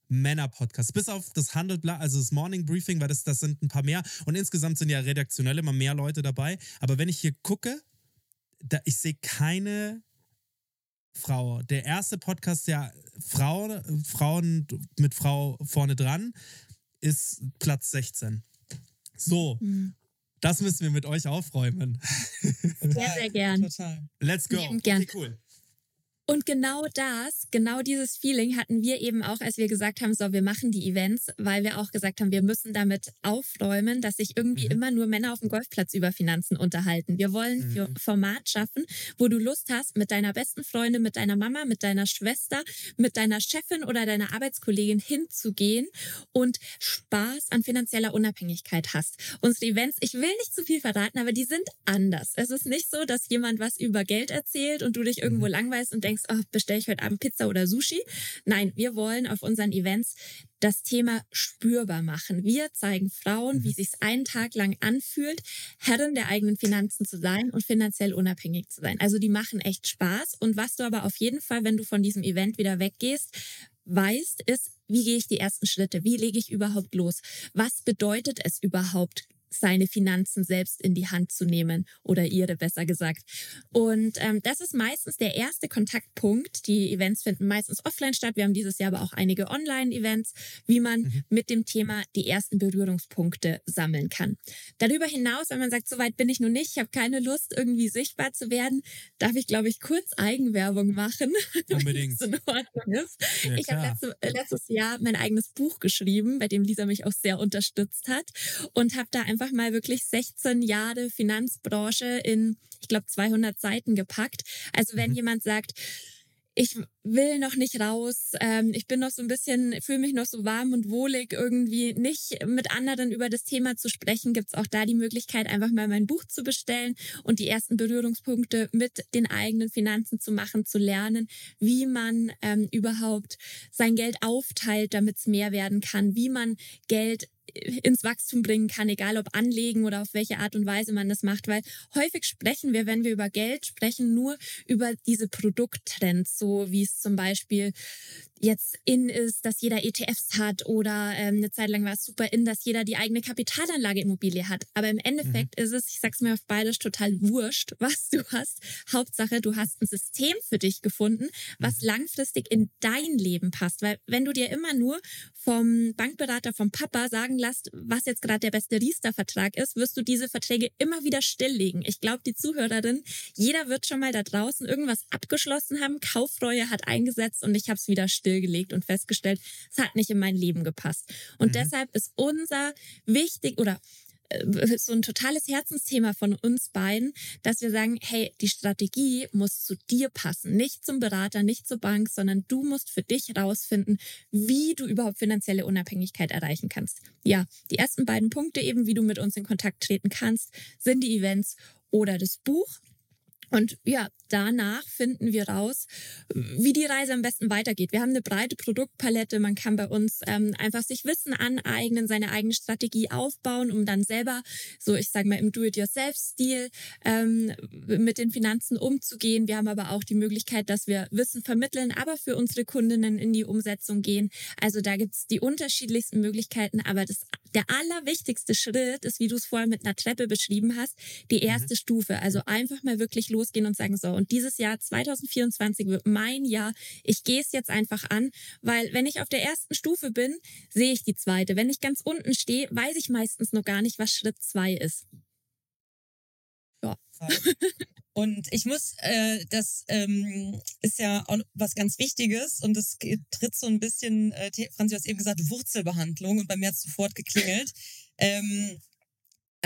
Speaker 6: Männer-Podcasts. Bis auf das Handelblatt, also das Morning Briefing, weil das, das sind ein paar mehr. Und insgesamt sind ja redaktionell immer mehr Leute dabei. Aber wenn ich hier gucke, da, ich sehe keine Frau. Der erste Podcast, der Frau, Frauen mit Frau vorne dran, ist Platz 16. So,
Speaker 5: Hm.
Speaker 6: das müssen wir mit euch aufräumen.
Speaker 5: Sehr, sehr gern.
Speaker 7: Total.
Speaker 6: Let's go. Okay, cool.
Speaker 5: Und genau das, genau dieses Feeling hatten wir eben auch, als wir gesagt haben, so, wir machen die Events, weil wir auch gesagt haben, wir müssen damit aufräumen, dass sich irgendwie
Speaker 6: Mhm.
Speaker 5: immer nur Männer auf dem Golfplatz über Finanzen unterhalten. Wir wollen ein
Speaker 6: Mhm.
Speaker 5: Format schaffen, wo du Lust hast, mit deiner besten Freundin, mit deiner Mama, mit deiner Schwester, mit deiner Chefin oder deiner Arbeitskollegin hinzugehen und Spaß an finanzieller Unabhängigkeit hast. Unsere Events, ich will nicht zu viel verraten, aber die sind anders. Es ist nicht so, dass jemand was über Geld erzählt und du dich irgendwo
Speaker 6: Mhm.
Speaker 5: langweilst und denkst, oh, bestelle ich heute Abend Pizza oder Sushi. Nein, wir wollen auf unseren Events das Thema spürbar machen. Wir zeigen Frauen, wie
Speaker 6: Mhm.
Speaker 5: sich's einen Tag lang anfühlt, Herrin der eigenen Finanzen zu sein und finanziell unabhängig zu sein. Also die machen echt Spaß. Und was du aber auf jeden Fall, wenn du von diesem Event wieder weggehst, weißt, ist, wie gehe ich die ersten Schritte? Wie lege ich überhaupt los? Was bedeutet es überhaupt, seine Finanzen selbst in die Hand zu nehmen oder ihre besser gesagt. Und ähm, das ist meistens der erste Kontaktpunkt. Die Events finden meistens offline statt. Wir haben dieses Jahr aber auch einige Online-Events, wie man
Speaker 6: Mhm.
Speaker 5: mit dem Thema die ersten Berührungspunkte sammeln kann. Darüber hinaus, wenn man sagt, so weit bin ich noch nicht, ich habe keine Lust, irgendwie sichtbar zu werden, darf ich, glaube ich, kurz Eigenwerbung machen,
Speaker 6: Unbedingt.
Speaker 5: in Ordnung ist.
Speaker 6: Ja,
Speaker 5: Ich habe letzte, äh, letztes Jahr mein eigenes Buch geschrieben, bei dem Lisa mich auch sehr unterstützt hat und habe da einfach mal wirklich 16 Jahre Finanzbranche in, ich glaube, 200 Seiten gepackt. Also wenn
Speaker 6: Mhm.
Speaker 5: jemand sagt, ich will noch nicht raus, ähm, ich bin noch so ein bisschen, fühle mich noch so warm und wohlig, irgendwie nicht mit anderen über das Thema zu sprechen, gibt's auch da die Möglichkeit, einfach mal mein Buch zu bestellen und die ersten Berührungspunkte mit den eigenen Finanzen zu machen, zu lernen, wie man ähm, überhaupt sein Geld aufteilt, damit es mehr werden kann, wie man Geld ins Wachstum bringen kann, egal ob anlegen oder auf welche Art und Weise man das macht, weil häufig sprechen wir, wenn wir über Geld sprechen, nur über diese Produkttrends, so wie es zum Beispiel jetzt in ist, dass jeder ETFs hat oder ähm, eine Zeit lang war es super in, dass jeder die eigene Kapitalanlage Immobilie hat. Aber im Endeffekt ist es, ich sag's mir auf Bayerisch, total wurscht, was du hast. Hauptsache, du hast ein System für dich gefunden, was langfristig in dein Leben passt. Weil wenn du dir immer nur vom Bankberater, vom Papa sagen lässt, was jetzt gerade der beste Riester-Vertrag ist, wirst du diese Verträge immer wieder stilllegen. Ich glaube, die Zuhörerin, jeder wird schon mal da draußen irgendwas abgeschlossen haben, Kaufreue hat eingesetzt und ich habe es wieder stillgelegt und festgestellt, es hat nicht in mein Leben gepasst. Und
Speaker 6: Mhm.
Speaker 5: deshalb ist unser wichtig oder so ein totales Herzensthema von uns beiden, dass wir sagen, hey, die Strategie muss zu dir passen, nicht zum Berater, nicht zur Bank, sondern du musst für dich rausfinden, wie du überhaupt finanzielle Unabhängigkeit erreichen kannst. Ja, die ersten beiden Punkte eben, wie du mit uns in Kontakt treten kannst, sind die Events oder das Buch. Und ja, danach finden wir raus, wie die Reise am besten weitergeht. Wir haben eine breite Produktpalette. Man kann bei uns ähm, einfach sich Wissen aneignen, seine eigene Strategie aufbauen, um dann selber, so ich sage mal im Do-it-yourself-Stil, ähm, mit den Finanzen umzugehen. Wir haben aber auch die Möglichkeit, dass wir Wissen vermitteln, aber für unsere Kundinnen in die Umsetzung gehen. Also da gibt's die unterschiedlichsten Möglichkeiten. Aber das, der allerwichtigste Schritt ist, wie du es vorher mit einer Treppe beschrieben hast, die erste mhm. Stufe. Also einfach mal wirklich losgehen und sagen, so, und dieses Jahr 2024 wird mein Jahr. Ich gehe es jetzt einfach an, weil wenn ich auf der ersten Stufe bin, sehe ich die zweite. Wenn ich ganz unten stehe, weiß ich meistens noch gar nicht, was Schritt zwei ist.
Speaker 7: Ja. Und ich muss, äh, das ähm, ist ja auch was ganz Wichtiges und das tritt so ein bisschen, äh, Franzi, du hast eben gesagt, Wurzelbehandlung und bei mir hat es sofort geklingelt. Ähm,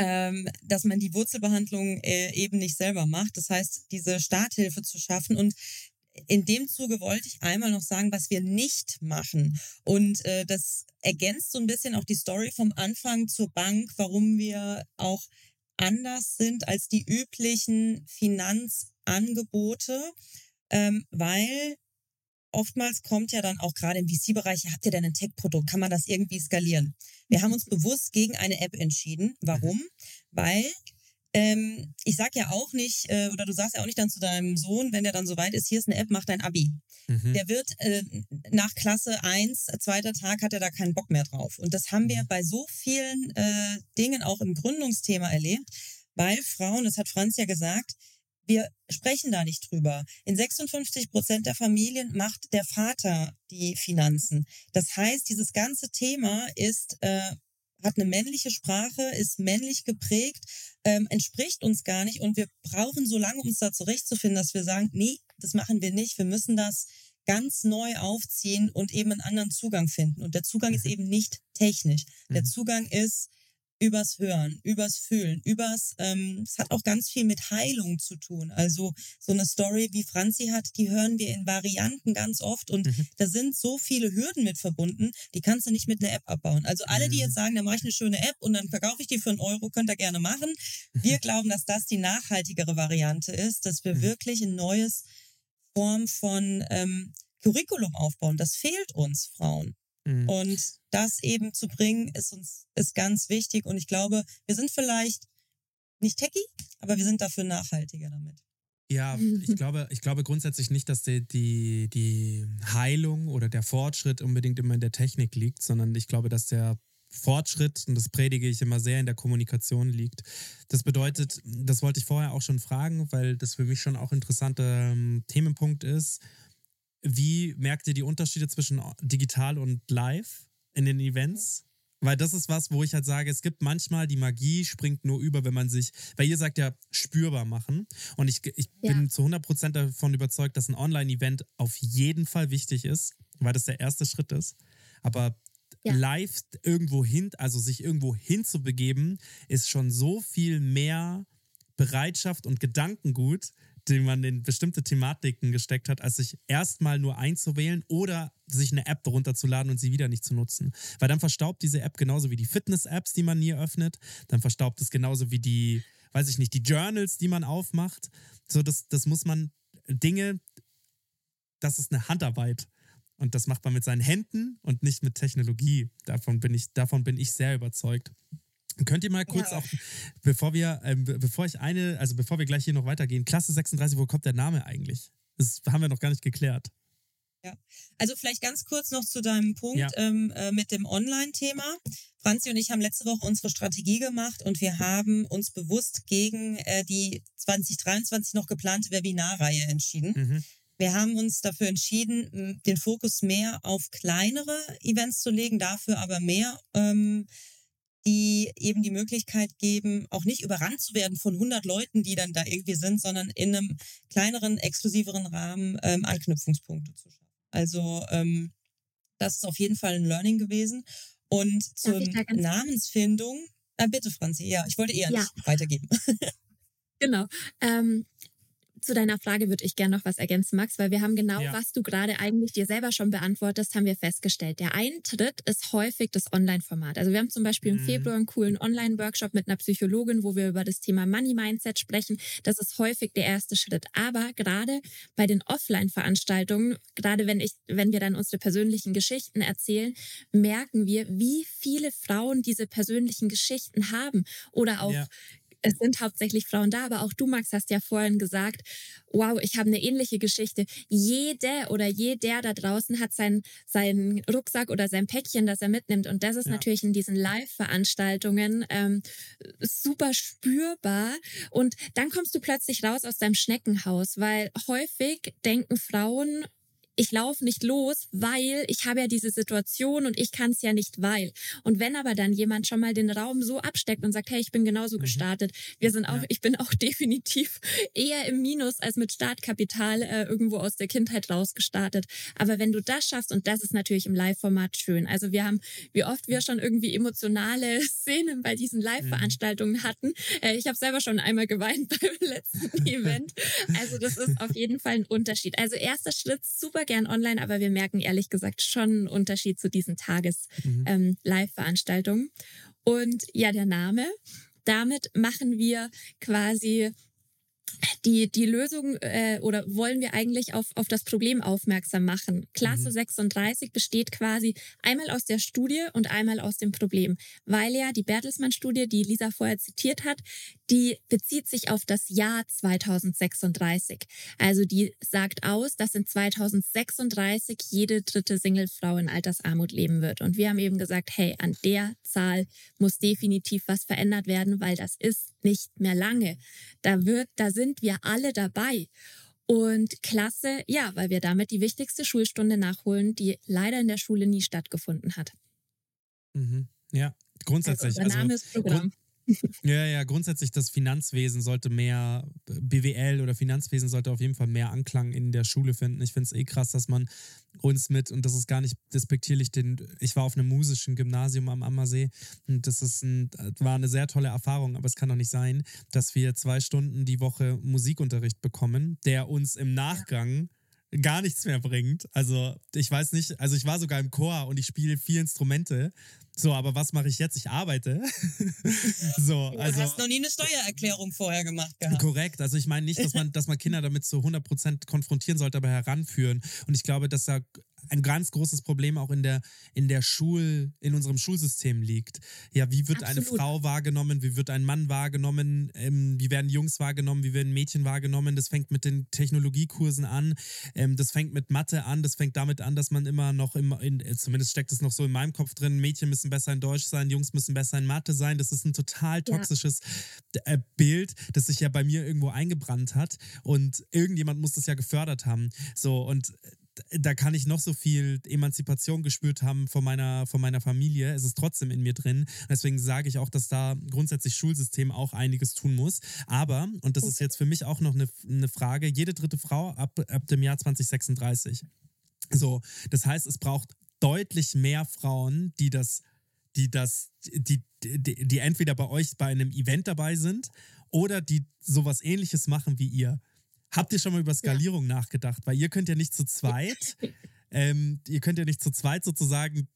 Speaker 7: ähm, dass man die Wurzelbehandlung äh, eben nicht selber macht. Das heißt, diese Starthilfe zu schaffen und in dem Zuge wollte ich einmal noch sagen, was wir nicht machen. Und äh, das ergänzt so ein bisschen auch die Story vom Anfang zur Bank, warum wir auch anders sind als die üblichen Finanzangebote, ähm, weil oftmals kommt ja dann auch gerade im VC-Bereich, habt ihr denn ein Tech-Produkt? Kann man das irgendwie skalieren? Wir haben uns bewusst gegen eine App entschieden. Warum? Mhm. Weil ähm, ich sag ja auch nicht, äh, oder du sagst ja auch nicht dann zu deinem Sohn, wenn der dann so weit ist, hier ist eine App, mach dein Abi. Mhm. Der wird äh, nach Klasse 1, zweiter Tag, hat er da keinen Bock mehr drauf. Und das haben wir mhm. bei so vielen äh, Dingen auch im Gründungsthema erlebt, weil Frauen, das hat Franz ja gesagt, wir sprechen da nicht drüber. In 56 Prozent der Familien macht der Vater die Finanzen. Das heißt, dieses ganze Thema ist äh, hat eine männliche Sprache, ist männlich geprägt, ähm, entspricht uns gar nicht und wir brauchen so lange, uns da zurechtzufinden, dass wir sagen, nee, das machen wir nicht, wir müssen das ganz neu aufziehen und eben einen anderen Zugang finden. Und der Zugang ist mhm. eben nicht technisch. Der mhm. Zugang ist übers Hören, übers Fühlen, übers, ähm, es hat auch ganz viel mit Heilung zu tun. Also so eine Story wie Franzi hat, die hören wir in Varianten ganz oft und mhm. da sind so viele Hürden mit verbunden, die kannst du nicht mit einer App abbauen. Also alle, die jetzt mhm. sagen, da mache ich eine schöne App und dann verkaufe ich die für einen Euro, könnt ihr gerne machen. Wir glauben, dass das die nachhaltigere Variante ist, dass wir mhm. wirklich ein neues Form von ähm, Curriculum aufbauen. Das fehlt uns Frauen. Mhm. Und das eben zu bringen, ist uns ist ganz wichtig. Und ich glaube, wir sind vielleicht nicht techy, aber wir sind dafür nachhaltiger damit.
Speaker 6: Ja, ich glaube, ich glaube grundsätzlich nicht, dass die, die, die Heilung oder der Fortschritt unbedingt immer in der Technik liegt, sondern ich glaube, dass der Fortschritt, und das predige ich immer sehr, in der Kommunikation liegt. Das bedeutet, das wollte ich vorher auch schon fragen, weil das für mich schon auch ein interessanter ähm, Themenpunkt ist. Wie merkt ihr die Unterschiede zwischen digital und live in den Events? Weil das ist was, wo ich halt sage, es gibt manchmal die Magie springt nur über, wenn man sich, weil ihr sagt ja, spürbar machen. Und ich, ich ja. bin zu 100% davon überzeugt, dass ein Online-Event auf jeden Fall wichtig ist, weil das der erste Schritt ist. Aber ja. live irgendwo hin, also sich irgendwo hinzubegeben, ist schon so viel mehr Bereitschaft und Gedankengut, den man in bestimmte Thematiken gesteckt hat, als sich erstmal nur einzuwählen oder sich eine App runterzuladen und sie wieder nicht zu nutzen. Weil dann verstaubt diese App genauso wie die Fitness-Apps, die man nie öffnet. Dann verstaubt es genauso wie die, weiß ich nicht, die Journals, die man aufmacht. So, das, das muss man, Dinge, das ist eine Handarbeit. Und das macht man mit seinen Händen und nicht mit Technologie. Davon bin ich, davon bin ich sehr überzeugt. Könnt ihr mal kurz ja. auch, bevor wir, äh, bevor ich eine, also bevor wir gleich hier noch weitergehen, Klasse 36, wo kommt der Name eigentlich? Das haben wir noch gar nicht geklärt.
Speaker 7: Ja, also vielleicht ganz kurz noch zu deinem Punkt ja. ähm, äh, mit dem Online-Thema. Franzi und ich haben letzte Woche unsere Strategie gemacht und wir haben uns bewusst gegen äh, die 2023 noch geplante Webinarreihe entschieden. Mhm. Wir haben uns dafür entschieden, den Fokus mehr auf kleinere Events zu legen, dafür aber mehr ähm, die eben die Möglichkeit geben, auch nicht überrannt zu werden von 100 Leuten, die dann da irgendwie sind, sondern in einem kleineren, exklusiveren Rahmen ähm, Anknüpfungspunkte zu schaffen. Also ähm, das ist auf jeden Fall ein Learning gewesen. Und zur Namensfindung, äh, bitte Franzi, ja, ich wollte eher ja. nicht weitergeben.
Speaker 5: genau. Ähm, zu deiner Frage würde ich gerne noch was ergänzen, Max, weil wir haben genau,
Speaker 6: Ja.
Speaker 5: was du gerade eigentlich dir selber schon beantwortest, haben wir festgestellt. Der Eintritt ist häufig das Online-Format. Also wir haben zum Beispiel im
Speaker 6: Mhm.
Speaker 5: Februar einen coolen Online-Workshop mit einer Psychologin, wo wir über das Thema Money-Mindset sprechen. Das ist häufig der erste Schritt. Aber gerade bei den Offline-Veranstaltungen, gerade wenn ich, wenn wir dann unsere persönlichen Geschichten erzählen, merken wir, wie viele Frauen diese persönlichen Geschichten haben oder auch
Speaker 6: Ja.
Speaker 5: Es sind hauptsächlich Frauen da, aber auch du, Max, hast ja vorhin gesagt, wow, ich habe eine ähnliche Geschichte. Jede oder jeder da draußen hat seinen seinen Rucksack oder sein Päckchen, das er mitnimmt. Und das ist
Speaker 6: Ja.
Speaker 5: natürlich in diesen Live-Veranstaltungen ähm, super spürbar. Und dann kommst du plötzlich raus aus deinem Schneckenhaus, weil häufig denken Frauen, ich laufe nicht los, weil ich habe ja diese Situation und ich kann es ja nicht, weil. Und wenn aber dann jemand schon mal den Raum so absteckt und sagt, hey, ich bin genauso
Speaker 6: Mhm.
Speaker 5: gestartet, wir sind auch,
Speaker 6: Ja.
Speaker 5: ich bin auch definitiv eher im Minus als mit Startkapital äh, irgendwo aus der Kindheit rausgestartet. Aber wenn du das schaffst, und das ist natürlich im Live-Format schön. Also wir haben, wie oft wir schon irgendwie emotionale Szenen bei diesen Live-Veranstaltungen hatten. Äh, ich habe selber schon einmal geweint beim letzten Event. Also das ist auf jeden Fall ein Unterschied. Also erster Schritt super gern online, aber wir merken ehrlich gesagt schon einen Unterschied zu diesen
Speaker 6: Mhm.
Speaker 5: Tages-Live-Veranstaltungen. Und ja, der Name. Damit machen wir quasi die, die Lösung äh, oder wollen wir eigentlich auf, auf das Problem aufmerksam machen. Klasse
Speaker 6: Mhm.
Speaker 5: 36 besteht quasi einmal aus der Studie und einmal aus dem Problem, weil ja die Bertelsmann-Studie, die Lisa vorher zitiert hat, die bezieht sich auf das Jahr 2036. Also die sagt aus, dass in 2036 jede dritte Singlefrau in Altersarmut leben wird. Und wir haben eben gesagt, hey, an der Zahl muss definitiv was verändert werden, weil das ist nicht mehr lange. Da wird, da sind wir alle dabei. Und klasse, ja, weil wir damit die wichtigste Schulstunde nachholen, die leider in der Schule nie stattgefunden hat.
Speaker 6: Mhm. Ja, grundsätzlich.
Speaker 5: Also, unser Name ist Programm.
Speaker 6: Ja, ja, grundsätzlich das Finanzwesen sollte mehr, BWL oder Finanzwesen sollte auf jeden Fall mehr Anklang in der Schule finden. Ich finde es eh krass, dass man uns mit, und das ist gar nicht despektierlich, den, ich war auf einem musischen Gymnasium am Ammersee und das ist ein, war eine sehr tolle Erfahrung, aber es kann doch nicht sein, dass wir zwei Stunden die Woche Musikunterricht bekommen, der uns im Nachgang gar nichts mehr bringt. Also ich weiß nicht, also ich war sogar im Chor und ich spiele vier Instrumente. So, aber was mache ich jetzt? Ich arbeite. so,
Speaker 7: Du
Speaker 6: also
Speaker 7: hast noch nie eine Steuererklärung vorher gemacht gehabt.
Speaker 6: korrekt. Also ich meine nicht, dass man, dass man Kinder damit zu 100% konfrontieren sollte, aber heranführen. Und ich glaube, dass da ein ganz großes Problem auch in der, in der Schul, in unserem Schulsystem liegt. Ja, wie wird eine
Speaker 5: Absolut.
Speaker 6: Frau wahrgenommen? Wie wird ein Mann wahrgenommen? Ähm, wie werden Jungs wahrgenommen? Wie werden Mädchen wahrgenommen? Das fängt mit den Technologiekursen an. Ähm, das fängt mit Mathe an. Das fängt damit an, dass man immer noch im, in, äh, zumindest steckt es noch so in meinem Kopf drin, Mädchen müssen besser in Deutsch sein, Jungs müssen besser in Mathe sein. Das ist ein total
Speaker 5: Ja.
Speaker 6: toxisches äh, Bild, das sich ja bei mir irgendwo eingebrannt hat. Und irgendjemand muss das ja gefördert haben. So, und äh, da kann ich noch so viel Emanzipation gespürt haben von meiner, von meiner Familie. Es ist trotzdem in mir drin. Deswegen sage ich auch, dass da grundsätzlich Schulsystem auch einiges tun muss. Aber, und das ist jetzt für mich auch noch eine, eine Frage, jede dritte Frau ab, ab dem Jahr 2036. So, das heißt, es braucht deutlich mehr Frauen, die das, die das, die, die, die entweder bei euch bei einem Event dabei sind oder die sowas ähnliches machen wie ihr. Habt ihr schon mal über Skalierung nachgedacht? Weil ihr könnt ja nicht zu zweit, ähm, ihr könnt ja nicht zu zweit sozusagen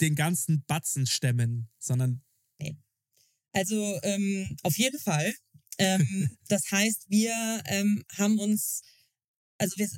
Speaker 6: den ganzen Batzen stemmen, sondern
Speaker 7: Also ähm, auf jeden Fall. Ähm, das heißt, wir ähm, haben uns, also wir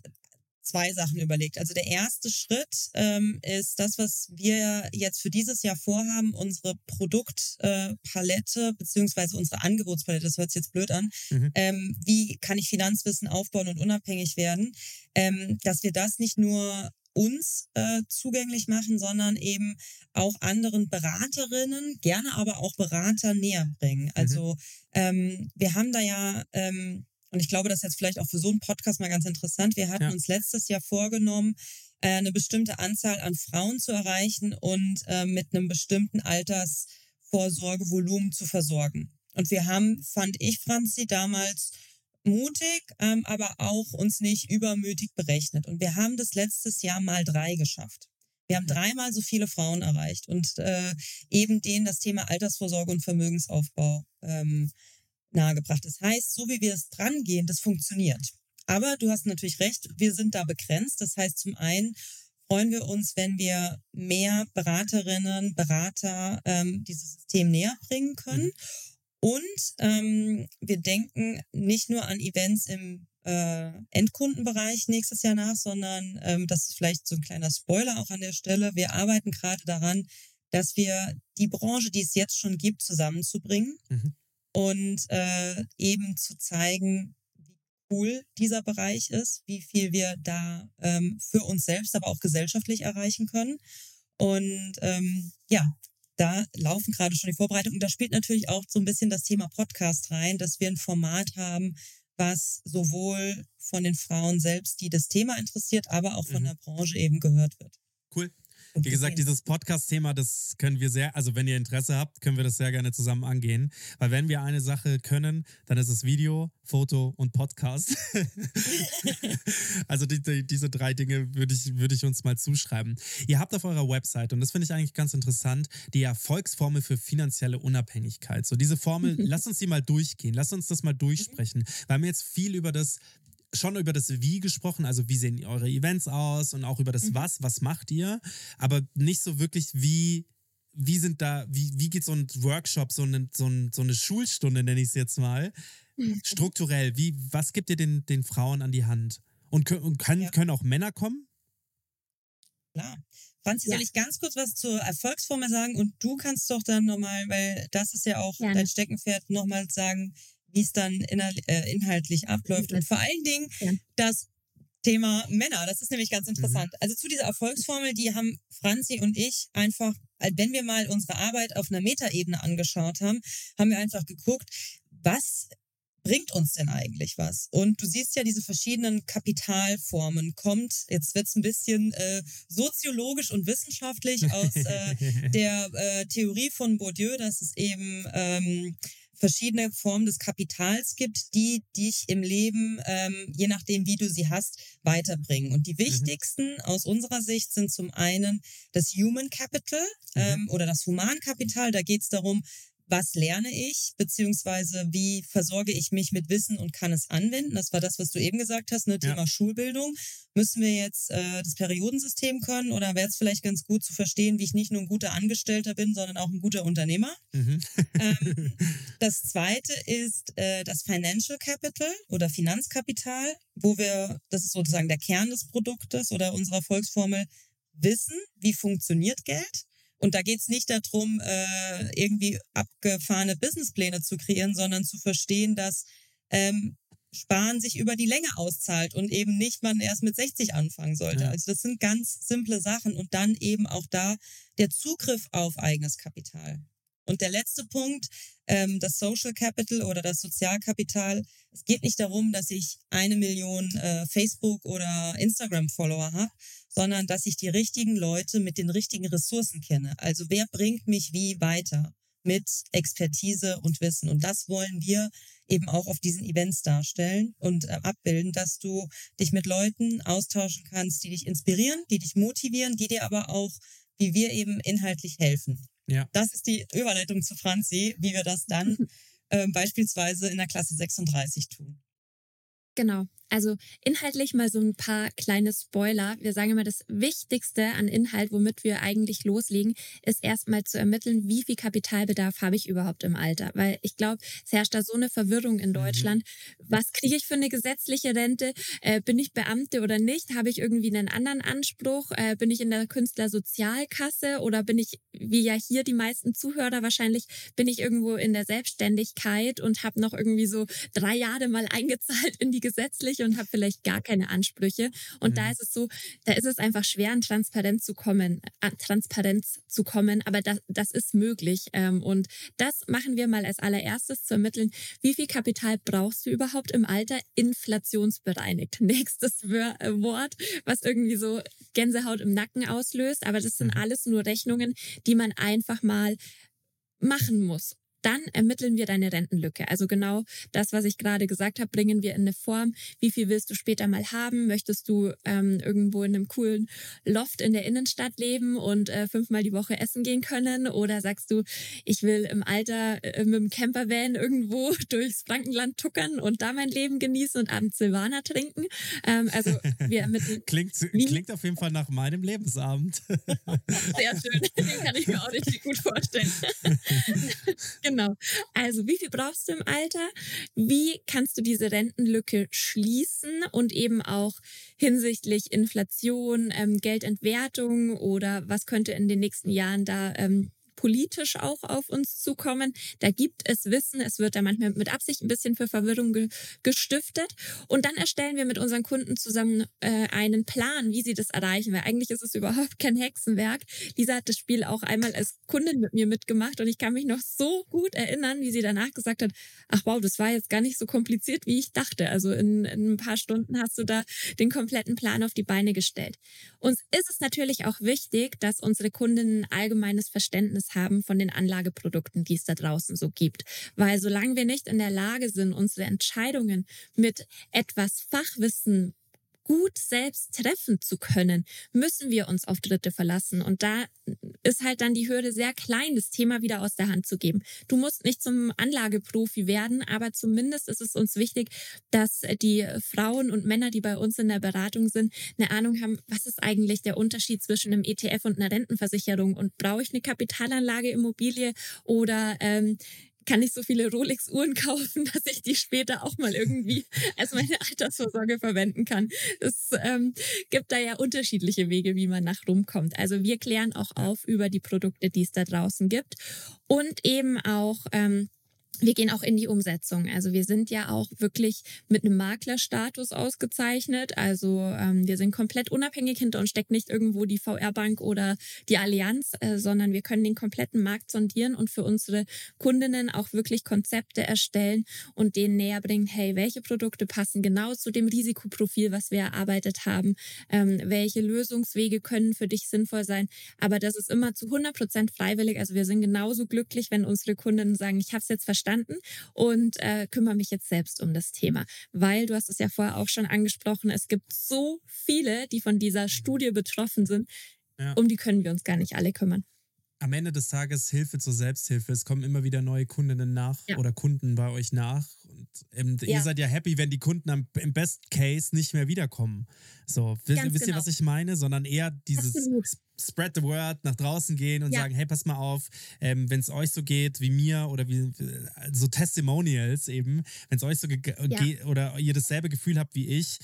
Speaker 7: zwei Sachen überlegt. Also der erste Schritt ähm, ist das, was wir jetzt für dieses Jahr vorhaben, unsere Produktpalette äh, Palette, beziehungsweise unsere Angebotspalette, das hört sich jetzt blöd an.
Speaker 6: Mhm.
Speaker 7: Ähm, wie kann ich Finanzwissen aufbauen und unabhängig werden? Ähm, dass wir das nicht nur uns äh, zugänglich machen, sondern eben auch anderen Beraterinnen, gerne aber auch Berater näher bringen. Also ähm, wir haben da ja, ähm, und ich glaube, das ist jetzt vielleicht auch für so einen Podcast mal ganz interessant, wir hatten
Speaker 6: Ja.
Speaker 7: uns letztes Jahr vorgenommen, äh, eine bestimmte Anzahl an Frauen zu erreichen und äh, mit einem bestimmten Altersvorsorgevolumen zu versorgen. Und wir haben, fand ich, Franzi, damals mutig, ähm, aber auch uns nicht übermütig berechnet. Und wir haben das letztes Jahr mal drei geschafft. Wir haben dreimal so viele Frauen erreicht und äh, eben denen das Thema Altersvorsorge und Vermögensaufbau ähm, nahegebracht. Das heißt, so wie wir es dran gehen, das funktioniert. Aber du hast natürlich recht, wir sind da begrenzt. Das heißt, zum einen freuen wir uns, wenn wir mehr Beraterinnen, Berater ähm, dieses System näher bringen können. Mhm. Und ähm, wir denken nicht nur an Events im äh, Endkundenbereich nächstes Jahr nach, sondern ähm, das ist vielleicht so ein kleiner Spoiler auch an der Stelle. Wir arbeiten gerade daran, dass wir die Branche, die es jetzt schon gibt, zusammenzubringen mhm. Und äh, eben zu zeigen, wie cool dieser Bereich ist, wie viel wir da ähm, für uns selbst, aber auch gesellschaftlich erreichen können. Und ähm, ja, da laufen gerade schon die Vorbereitungen. Da spielt natürlich auch so ein bisschen das Thema Podcast rein, dass wir ein Format haben, was sowohl von den Frauen selbst, die das Thema interessiert, aber auch von mhm. der Branche eben gehört wird.
Speaker 6: Cool. Wie gesagt, dieses Podcast-Thema, das können wir sehr, also wenn ihr Interesse habt, können wir das sehr gerne zusammen angehen. Weil wenn wir eine Sache können, dann ist es Video, Foto und Podcast. also die, die, diese drei Dinge würde ich, würde ich uns mal zuschreiben. Ihr habt auf eurer Website, und das finde ich eigentlich ganz interessant, die Erfolgsformel für finanzielle Unabhängigkeit. So diese Formel, lasst uns die mal durchgehen, lasst uns das mal durchsprechen. Weil wir haben jetzt viel über das schon über das Wie gesprochen, also wie sehen eure Events aus und auch über das mhm. Was, was macht ihr, aber nicht so wirklich wie, wie sind da, wie, wie geht so ein Workshop, so eine, so, ein, so eine Schulstunde, nenne ich es jetzt mal, mhm. strukturell, wie, was gibt ihr den, den Frauen an die Hand? Und, können, können, ja. können auch Männer kommen?
Speaker 7: Klar. Franzi, ja. soll ich ganz kurz was zur Erfolgsformel sagen und du kannst doch dann nochmal, weil das ist ja auch Gerne. dein Steckenpferd, nochmal sagen, wie es dann äh, inhaltlich abläuft. Und vor allen Dingen ja. das Thema Männer, das ist nämlich ganz mhm. interessant. Mhm. Also zu dieser Erfolgsformel, die haben Franzi und ich einfach, wenn wir mal unsere Arbeit auf einer Metaebene angeschaut haben, haben wir einfach geguckt, was bringt uns denn eigentlich was? Und du siehst ja diese verschiedenen Kapitalformen. Kommt, jetzt wird's ein bisschen äh, soziologisch und wissenschaftlich aus äh, der äh, Theorie von Bourdieu, dass es eben ähm, verschiedene Formen des Kapitals gibt, die dich im Leben, ähm, je nachdem, wie du sie hast, weiterbringen. Und die mhm. wichtigsten mhm. aus unserer Sicht sind zum einen das Human Capital mhm. ähm, oder das Humankapital. Da geht es darum, was lerne ich, beziehungsweise wie versorge ich mich mit Wissen und kann es anwenden. Das war das, was du eben gesagt hast, ne? Thema ja. Schulbildung. Müssen wir jetzt äh, das Periodensystem können oder wäre es vielleicht ganz gut zu verstehen, wie ich nicht nur ein guter Angestellter bin, sondern auch ein guter Unternehmer? Mhm. ähm, das zweite ist äh, das Financial Capital oder Finanzkapital, wo wir, das ist sozusagen der Kern des Produktes oder unserer Volksformel, wissen, wie funktioniert Geld und da geht es nicht darum, äh, irgendwie abgefahrene Businesspläne zu kreieren, sondern zu verstehen, dass ähm, Sparen sich über die Länge auszahlt und eben nicht man erst mit 60 anfangen sollte. Ja. Also das sind ganz simple Sachen und dann eben auch da der Zugriff auf eigenes Kapital. Und der letzte Punkt, ähm, das Social Capital oder das Sozialkapital. Es geht nicht darum, dass ich eine Million äh, Facebook- oder Instagram-Follower habe, sondern dass ich die richtigen Leute mit den richtigen Ressourcen kenne. Also wer bringt mich wie weiter mit Expertise und Wissen. Und das wollen wir eben auch auf diesen Events darstellen und äh, abbilden, dass du dich mit Leuten austauschen kannst, die dich inspirieren, die dich motivieren, die dir aber auch, wie wir eben inhaltlich helfen. Ja. Das ist die Überleitung zu Franzi, wie wir das dann äh, beispielsweise in der Klasse 36 tun.
Speaker 5: Genau. Also inhaltlich mal so ein paar kleine Spoiler. Wir sagen immer, das Wichtigste an Inhalt, womit wir eigentlich loslegen, ist erstmal zu ermitteln, wie viel Kapitalbedarf habe ich überhaupt im Alter. Weil ich glaube, es herrscht da so eine Verwirrung in mhm. Deutschland. Was kriege ich für eine gesetzliche Rente? Äh, bin ich Beamte oder nicht? Habe ich irgendwie einen anderen Anspruch? Äh, bin ich in der Künstlersozialkasse oder bin ich, wie ja hier die meisten Zuhörer wahrscheinlich, bin ich irgendwo in der Selbstständigkeit und habe noch irgendwie so drei Jahre mal eingezahlt in die gesetzliche und habe vielleicht gar keine Ansprüche. Und mhm. da ist es so, da ist es einfach schwer, an Transparenz zu kommen, an Transparenz zu kommen. Aber das, das ist möglich. Ähm, und das machen wir mal als allererstes zu ermitteln, wie viel Kapital brauchst du überhaupt im Alter inflationsbereinigt. Nächstes äh, Wort, was irgendwie so Gänsehaut im Nacken auslöst. Aber das sind mhm. alles nur Rechnungen, die man einfach mal machen muss dann ermitteln wir deine Rentenlücke. Also genau das, was ich gerade gesagt habe, bringen wir in eine Form. Wie viel willst du später mal haben? Möchtest du ähm, irgendwo in einem coolen Loft in der Innenstadt leben und äh, fünfmal die Woche essen gehen können? Oder sagst du, ich will im Alter äh, mit dem Campervan irgendwo durchs Frankenland tuckern und da mein Leben genießen und abends Silvaner trinken? Ähm, also wir ermitteln.
Speaker 6: klingt, klingt auf jeden Fall nach meinem Lebensabend.
Speaker 5: Sehr schön. Den kann ich mir auch richtig gut vorstellen. genau. Also, wie viel brauchst du im Alter? Wie kannst du diese Rentenlücke schließen und eben auch hinsichtlich Inflation, ähm, Geldentwertung oder was könnte in den nächsten Jahren da ähm, politisch auch auf uns zukommen. Da gibt es Wissen, es wird da manchmal mit Absicht ein bisschen für Verwirrung ge gestiftet. Und dann erstellen wir mit unseren Kunden zusammen äh, einen Plan, wie sie das erreichen. Weil eigentlich ist es überhaupt kein Hexenwerk. Lisa hat das Spiel auch einmal als Kundin mit mir mitgemacht und ich kann mich noch so gut erinnern, wie sie danach gesagt hat, ach wow, das war jetzt gar nicht so kompliziert, wie ich dachte. Also in, in ein paar Stunden hast du da den kompletten Plan auf die Beine gestellt. Uns ist es natürlich auch wichtig, dass unsere Kundinnen allgemeines Verständnis haben von den Anlageprodukten, die es da draußen so gibt. Weil solange wir nicht in der Lage sind, unsere Entscheidungen mit etwas Fachwissen gut selbst treffen zu können, müssen wir uns auf Dritte verlassen. Und da ist halt dann die Hürde sehr klein, das Thema wieder aus der Hand zu geben. Du musst nicht zum Anlageprofi werden, aber zumindest ist es uns wichtig, dass die Frauen und Männer, die bei uns in der Beratung sind, eine Ahnung haben, was ist eigentlich der Unterschied zwischen einem ETF und einer Rentenversicherung und brauche ich eine Kapitalanlage Immobilie oder ähm, kann ich so viele Rolex-Uhren kaufen, dass ich die später auch mal irgendwie als meine Altersvorsorge verwenden kann. Es ähm, gibt da ja unterschiedliche Wege, wie man nach Rum kommt. Also wir klären auch auf über die Produkte, die es da draußen gibt und eben auch ähm, wir gehen auch in die Umsetzung. Also wir sind ja auch wirklich mit einem Maklerstatus ausgezeichnet. Also ähm, wir sind komplett unabhängig hinter uns steckt nicht irgendwo die VR-Bank oder die Allianz, äh, sondern wir können den kompletten Markt sondieren und für unsere Kundinnen auch wirklich Konzepte erstellen und denen näher bringen, hey, welche Produkte passen genau zu dem Risikoprofil, was wir erarbeitet haben, ähm, welche Lösungswege können für dich sinnvoll sein. Aber das ist immer zu 100 Prozent freiwillig. Also wir sind genauso glücklich, wenn unsere Kundinnen sagen, ich habe es jetzt verstanden, verstanden und äh, kümmere mich jetzt selbst um das Thema. Weil du hast es ja vorher auch schon angesprochen, es gibt so viele, die von dieser Studie betroffen sind. Ja. Um die können wir uns gar nicht alle kümmern
Speaker 6: am Ende des Tages Hilfe zur Selbsthilfe. Es kommen immer wieder neue Kundinnen nach ja. oder Kunden bei euch nach. Und ähm, ja. ihr seid ja happy, wenn die Kunden am, im Best Case nicht mehr wiederkommen. So, wisst, wisst genau. ihr, was ich meine? Sondern eher dieses Absolut. Spread the word, nach draußen gehen und ja. sagen, hey, pass mal auf, ähm, wenn es euch so geht wie mir oder wie so Testimonials eben, wenn es euch so geht oder ihr dasselbe Gefühl habt wie ich,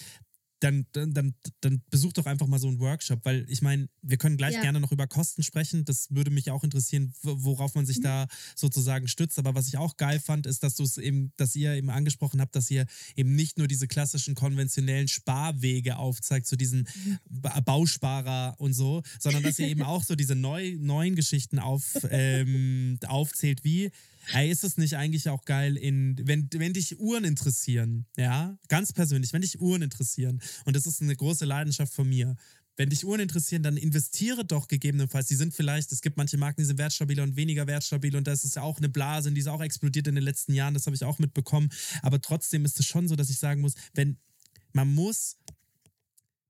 Speaker 6: dann, dann, dann besucht doch einfach mal so einen Workshop, weil ich meine, wir können gleich ja. gerne noch über Kosten sprechen. Das würde mich auch interessieren, worauf man sich mhm. da sozusagen stützt. Aber was ich auch geil fand, ist, dass du es eben, dass ihr eben angesprochen habt, dass ihr eben nicht nur diese klassischen konventionellen Sparwege aufzeigt, so diesen mhm. Bausparer und so, sondern dass ihr eben auch so diese neu, neuen Geschichten auf, ähm, aufzählt, wie Ey, ist es nicht eigentlich auch geil, in, wenn, wenn dich Uhren interessieren, ja, ganz persönlich, wenn dich Uhren interessieren, und das ist eine große Leidenschaft von mir, wenn dich Uhren interessieren, dann investiere doch gegebenenfalls. Die sind vielleicht, es gibt manche Marken, die sind wertstabiler und weniger wertstabil und das ist ja auch eine Blase und die ist auch explodiert in den letzten Jahren, das habe ich auch mitbekommen. Aber trotzdem ist es schon so, dass ich sagen muss, wenn man muss,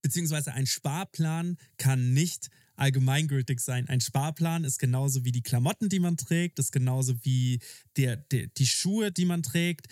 Speaker 6: beziehungsweise ein Sparplan kann nicht allgemeingültig sein. Ein Sparplan ist genauso wie die Klamotten, die man trägt, ist genauso wie der, der, die Schuhe, die man trägt.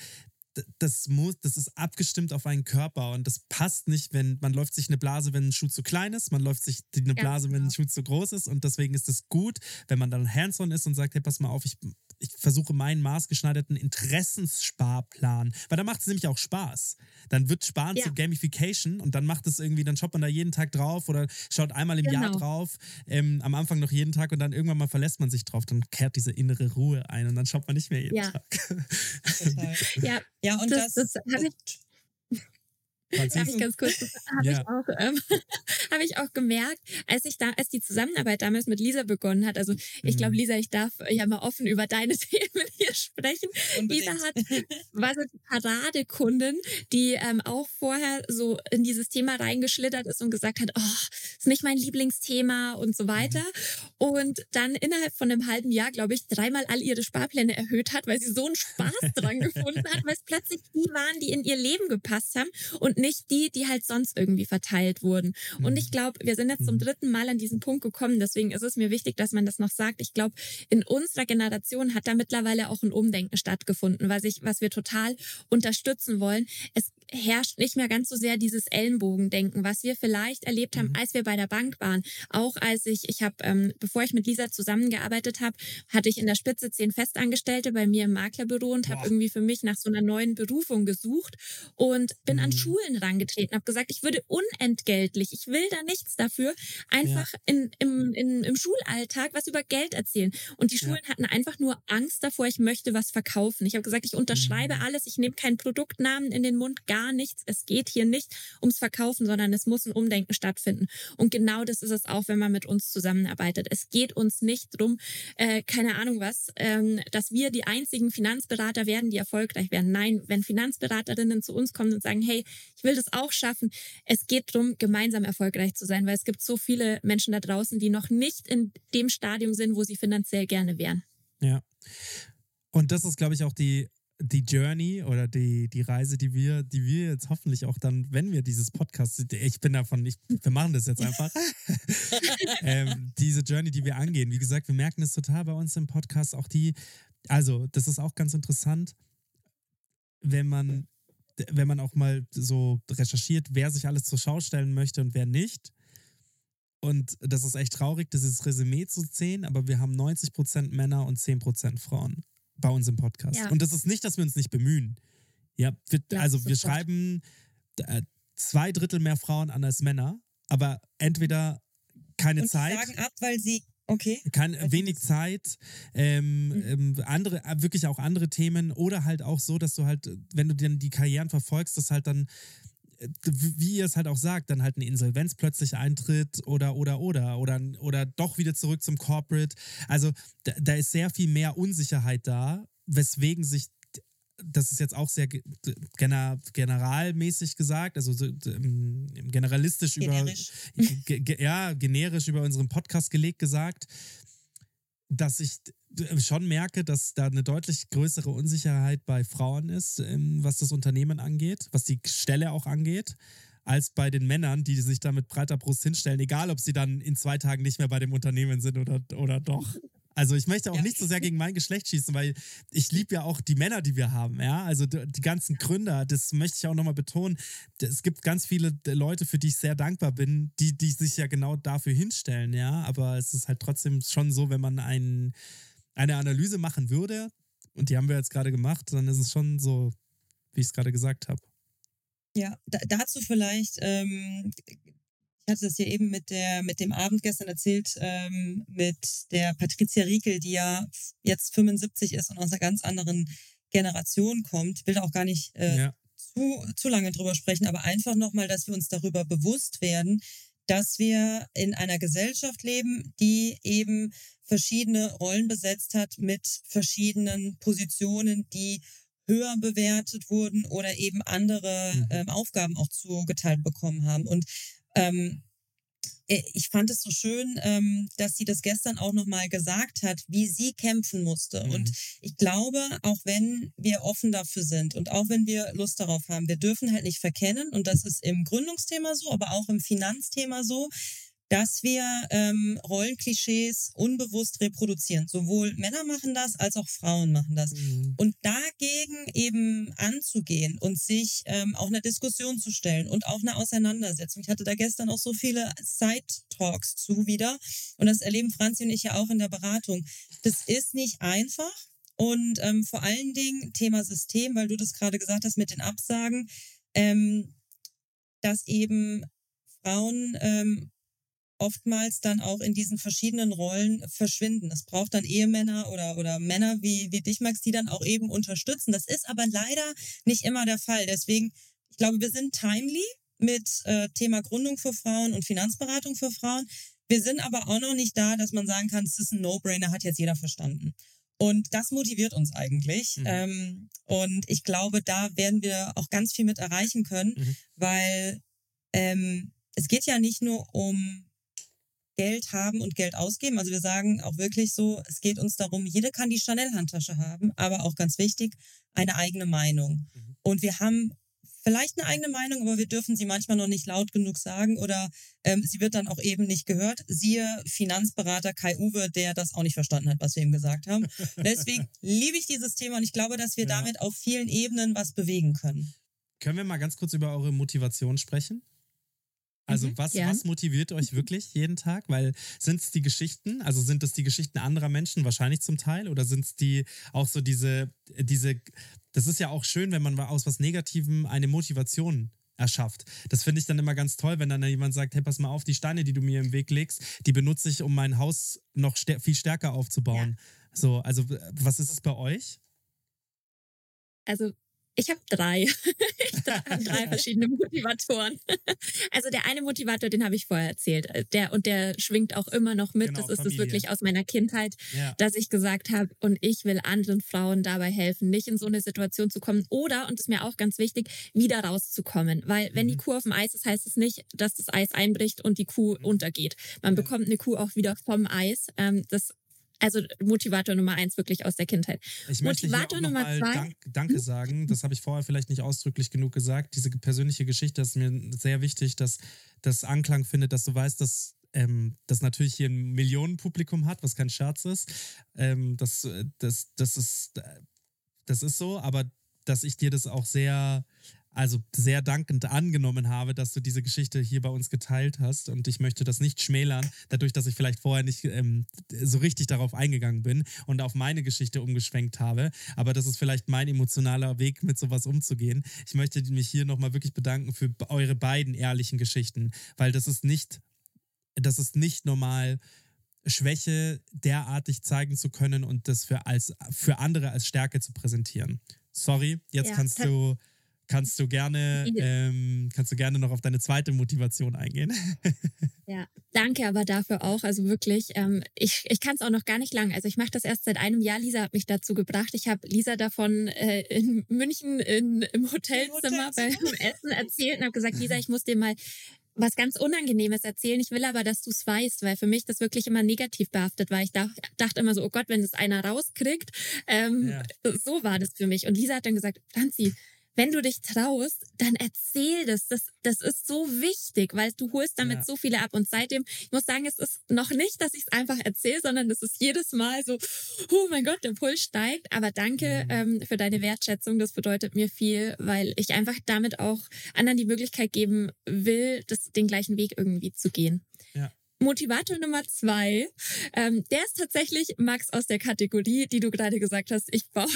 Speaker 6: Das muss, das ist abgestimmt auf einen Körper und das passt nicht, wenn man läuft sich eine Blase, wenn ein Schuh zu klein ist, man läuft sich eine Blase, ja, wenn ein Schuh zu groß ist und deswegen ist es gut, wenn man dann hands-on ist und sagt, hey, pass mal auf, ich ich versuche meinen maßgeschneiderten Interessenssparplan, weil da macht es nämlich auch Spaß. Dann wird Sparen ja. zu Gamification und dann macht es irgendwie, dann schaut man da jeden Tag drauf oder schaut einmal im genau. Jahr drauf, ähm, am Anfang noch jeden Tag und dann irgendwann mal verlässt man sich drauf, dann kehrt diese innere Ruhe ein und dann schaut man nicht mehr jeden
Speaker 5: ja.
Speaker 6: Tag.
Speaker 5: ja. ja, und das, das, das habe ich Darf ich ganz kurz, habe
Speaker 6: Ja.
Speaker 5: ich auch, ähm, habe ich auch gemerkt, als ich da, als die Zusammenarbeit damals mit Lisa begonnen hat. Also ich glaube,
Speaker 6: Mhm.
Speaker 5: Lisa, ich darf ja mal offen über deine Themen hier sprechen. Lisa hat, war so die Paradekundin, die ähm, auch vorher so in dieses Thema reingeschlittert ist und gesagt hat, oh, ist nicht mein Lieblingsthema und so weiter. Und dann innerhalb von einem halben Jahr, glaube ich, dreimal all ihre Sparpläne erhöht hat, weil sie so einen Spaß dran gefunden hat, weil es plötzlich die waren, die in ihr Leben gepasst haben und nicht die, die halt sonst irgendwie verteilt wurden. Und ich glaube, wir sind jetzt zum dritten Mal an diesen Punkt gekommen. Deswegen ist es mir wichtig, dass man das noch sagt. Ich glaube, in unserer Generation hat da mittlerweile auch ein Umdenken stattgefunden, was ich, was wir total unterstützen wollen. Es herrscht nicht mehr ganz so sehr dieses Ellenbogendenken, was wir vielleicht erlebt haben, als wir bei der Bank waren. Auch als ich, ich habe, ähm, bevor ich mit Lisa zusammengearbeitet habe, hatte ich in der Spitze zehn Festangestellte bei mir im Maklerbüro und habe irgendwie für mich nach so einer neuen Berufung gesucht und bin an
Speaker 6: Mhm.
Speaker 5: Schulen rangetreten, habe gesagt, ich würde unentgeltlich, ich will da nichts dafür, einfach in, im, in, im Schulalltag was über Geld erzählen. Und die
Speaker 6: Ja.
Speaker 5: Schulen hatten einfach nur Angst davor, ich möchte was verkaufen. Ich habe gesagt, ich unterschreibe
Speaker 6: Mhm.
Speaker 5: alles, ich nehme keinen Produktnamen in den Mund, gar nichts. Es geht hier nicht ums Verkaufen, sondern es muss ein Umdenken stattfinden. Und genau das ist es auch, wenn man mit uns zusammenarbeitet. Es geht uns nicht drum, äh, keine Ahnung was, ähm, dass wir die einzigen Finanzberater werden, die erfolgreich werden. Nein, wenn Finanzberaterinnen zu uns kommen und sagen, hey, ich will das auch schaffen, es geht drum, gemeinsam erfolgreich zu sein, weil es gibt so viele Menschen da draußen, die noch nicht in dem Stadium sind, wo sie finanziell gerne wären.
Speaker 6: Ja. Und das ist, glaube ich, auch die, die Journey oder die, die Reise, die wir, die wir jetzt hoffentlich auch dann, wenn wir dieses Podcast, ich bin davon, ich, wir machen das jetzt einfach, ähm, diese Journey, die wir angehen. Wie gesagt, wir merken es total bei uns im Podcast, auch die, also das ist auch ganz interessant, wenn man, wenn man auch mal so recherchiert, wer sich alles zur Schau stellen möchte und wer nicht. Und das ist echt traurig, dieses Resümee zu sehen, aber wir haben 90% Männer und 10% Frauen bei uns im Podcast.
Speaker 5: Ja.
Speaker 6: Und das ist nicht, dass wir uns nicht bemühen. Ja, wir,
Speaker 5: Ja,
Speaker 6: also wir schreiben äh, zwei Drittel mehr Frauen an als Männer, aber entweder keine
Speaker 7: und
Speaker 6: Zeit.
Speaker 7: sagen ab, weil sie, okay.
Speaker 6: Kann wenig Zeit, ähm,
Speaker 5: Mhm.
Speaker 6: ähm, andere, äh, wirklich auch andere Themen oder halt auch so, dass du halt, äh, wenn du dann die Karrieren verfolgst, dass halt dann, wie ihr es halt auch sagt, dann halt eine Insolvenz plötzlich eintritt oder, oder, oder, oder, oder doch wieder zurück zum Corporate. Also da, da ist sehr viel mehr Unsicherheit da, weswegen sich das ist jetzt auch sehr ge- gener generalmäßig gesagt, also so, generalistisch
Speaker 7: Generisch.
Speaker 6: über ja, generisch über unseren Podcast gelegt gesagt, dass ich d- schon merke, dass da eine deutlich größere Unsicherheit bei Frauen ist, ähm, was das Unternehmen angeht, was die Stelle auch angeht, als bei den Männern, die sich da mit breiter Brust hinstellen, egal ob sie dann in zwei Tagen nicht mehr bei dem Unternehmen sind oder, oder doch. Also ich möchte auch
Speaker 7: Ja.
Speaker 6: nicht so sehr gegen mein Geschlecht schießen, weil ich liebe ja auch die Männer, die wir haben, ja. Also die ganzen Gründer, das möchte ich auch nochmal betonen. Es gibt ganz viele Leute, für die ich sehr dankbar bin, die, die sich ja genau dafür hinstellen, ja. Aber es ist halt trotzdem schon so, wenn man ein, eine Analyse machen würde, und die haben wir jetzt gerade gemacht, dann ist es schon so, wie ich es gerade gesagt habe.
Speaker 7: Ja, da, dazu vielleicht, ähm, ich hatte das ja eben mit der, mit dem Abend gestern erzählt, ähm, mit der Patricia Riekel, die ja jetzt 75 ist und aus einer ganz anderen Generation kommt. Ich will da auch gar nicht äh,
Speaker 6: ja.
Speaker 7: zu, zu lange drüber sprechen, aber einfach nochmal, dass wir uns darüber bewusst werden, dass wir in einer Gesellschaft leben, die eben verschiedene Rollen besetzt hat mit verschiedenen Positionen, die höher bewertet wurden oder eben andere
Speaker 6: Mhm.
Speaker 7: ähm, Aufgaben auch zugeteilt bekommen haben. Und ähm, äh, ich fand es so schön, ähm, dass sie das gestern auch nochmal gesagt hat, wie sie kämpfen musste.
Speaker 6: Mhm.
Speaker 7: Und ich glaube, auch wenn wir offen dafür sind und auch wenn wir Lust darauf haben, wir dürfen halt nicht verkennen, und das ist im Gründungsthema so, aber auch im Finanzthema so, dass wir ähm, Rollenklischees unbewusst reproduzieren. Sowohl Männer machen das, als auch Frauen machen das.
Speaker 6: Mhm.
Speaker 7: Und dagegen eben anzugehen und sich ähm, auch einer Diskussion zu stellen und auch eine Auseinandersetzung. Ich hatte da gestern auch so viele Side-Talks zu wieder. Und das erleben Franzi und ich ja auch in der Beratung. Das ist nicht einfach. Und ähm, vor allen Dingen Thema System, weil du das gerade gesagt hast mit den Absagen, ähm, dass eben Frauen ähm, oftmals dann auch in diesen verschiedenen Rollen verschwinden. Es braucht dann Ehemänner oder, oder Männer wie, wie dich, Max, die dann auch eben unterstützen. Das ist aber leider nicht immer der Fall. Deswegen, ich glaube, wir sind timely mit äh, Thema Gründung für Frauen und Finanzberatung für Frauen. Wir sind aber auch noch nicht da, dass man sagen kann, es ist ein No-Brainer, hat jetzt jeder verstanden. Und das motiviert uns eigentlich. Mhm. Ähm, und ich glaube, da werden wir auch ganz viel mit erreichen können, mhm. weil ähm, es geht ja nicht nur um Geld haben und Geld ausgeben. Also wir sagen auch wirklich so, es geht uns darum, jede kann die Chanel-Handtasche haben, aber auch ganz wichtig, eine eigene Meinung. Mhm. Und wir haben vielleicht eine eigene Meinung, aber wir dürfen sie manchmal noch nicht laut genug sagen oder ähm, sie wird dann auch eben nicht gehört. Siehe Finanzberater Kai Uwe, der das auch nicht verstanden hat, was wir ihm gesagt haben. Deswegen liebe ich dieses Thema und ich glaube, dass wir ja. damit auf vielen Ebenen was bewegen können.
Speaker 6: Können wir mal ganz kurz über eure Motivation sprechen? Also mhm, was, ja. was motiviert euch wirklich jeden Tag? Weil sind es die Geschichten, also sind es die Geschichten anderer Menschen wahrscheinlich zum Teil oder sind es die auch so diese, diese, das ist ja auch schön, wenn man aus was Negativem eine Motivation erschafft. Das finde ich dann immer ganz toll, wenn dann jemand sagt, hey, pass mal auf, die Steine, die du mir im Weg legst, die benutze ich, um mein Haus noch stär viel stärker aufzubauen. Ja. So, also was ist es bei euch?
Speaker 5: Also ich habe drei. ich habe drei verschiedene Motivatoren. Also der eine Motivator, den habe ich vorher erzählt. Äh, der und der schwingt auch immer noch mit. Genau, das ist es wirklich aus meiner Kindheit, ja. dass ich gesagt habe, und ich will anderen Frauen dabei helfen, nicht in so eine Situation zu kommen oder und es ist mir auch ganz wichtig, wieder rauszukommen, weil wenn die mhm. Kuh auf dem Eis ist, heißt es nicht, dass das Eis einbricht und die Kuh mhm. untergeht. Man bekommt eine Kuh auch wieder vom Eis. Ähm, das also Motivator Nummer eins wirklich aus der Kindheit.
Speaker 6: Ich Motivator Nummer zwei. Dank, danke sagen. Das habe ich vorher vielleicht nicht ausdrücklich genug gesagt. Diese persönliche Geschichte ist mir sehr wichtig, dass das Anklang findet, dass du weißt, dass ähm, das natürlich hier ein Millionenpublikum hat, was kein Scherz ist. Ähm, das, das, das, ist, das ist so, aber dass ich dir das auch sehr also sehr dankend angenommen habe, dass du diese Geschichte hier bei uns geteilt hast. Und ich möchte das nicht schmälern, dadurch, dass ich vielleicht vorher nicht ähm, so richtig darauf eingegangen bin und auf meine Geschichte umgeschwenkt habe. Aber das ist vielleicht mein emotionaler Weg, mit sowas umzugehen. Ich möchte mich hier nochmal wirklich bedanken für eure beiden ehrlichen Geschichten, weil das ist nicht, das ist nicht normal. Schwäche derartig zeigen zu können und das für, als, für andere als Stärke zu präsentieren. Sorry, jetzt ja, kannst du kannst du gerne, ähm, kannst du gerne noch auf deine zweite Motivation eingehen.
Speaker 5: ja, danke aber dafür auch. Also wirklich, ähm, ich, ich kann es auch noch gar nicht lang. Also ich mache das erst seit einem Jahr. Lisa hat mich dazu gebracht. Ich habe Lisa davon äh, in München in, im Hotelzimmer, Hotelzimmer beim Essen erzählt und habe gesagt, Lisa, ich muss dir mal was ganz Unangenehmes erzählen. Ich will aber, dass du es weißt, weil für mich das wirklich immer negativ behaftet war. Ich dachte immer so, oh Gott, wenn es einer rauskriegt. Ähm, ja. So war das für mich. Und Lisa hat dann gesagt, Franzi, wenn du dich traust, dann erzähl das. Das, das ist so wichtig, weil du holst damit ja. so viele ab. Und seitdem, ich muss sagen, es ist noch nicht, dass ich es einfach erzähle, sondern es ist jedes Mal so, oh mein Gott, der Puls steigt. Aber danke mhm. ähm, für deine Wertschätzung. Das bedeutet mir viel, weil ich einfach damit auch anderen die Möglichkeit geben will, das, den gleichen Weg irgendwie zu gehen. Ja. Motivator Nummer zwei, ähm, der ist tatsächlich Max aus der Kategorie, die du gerade gesagt hast. Ich baue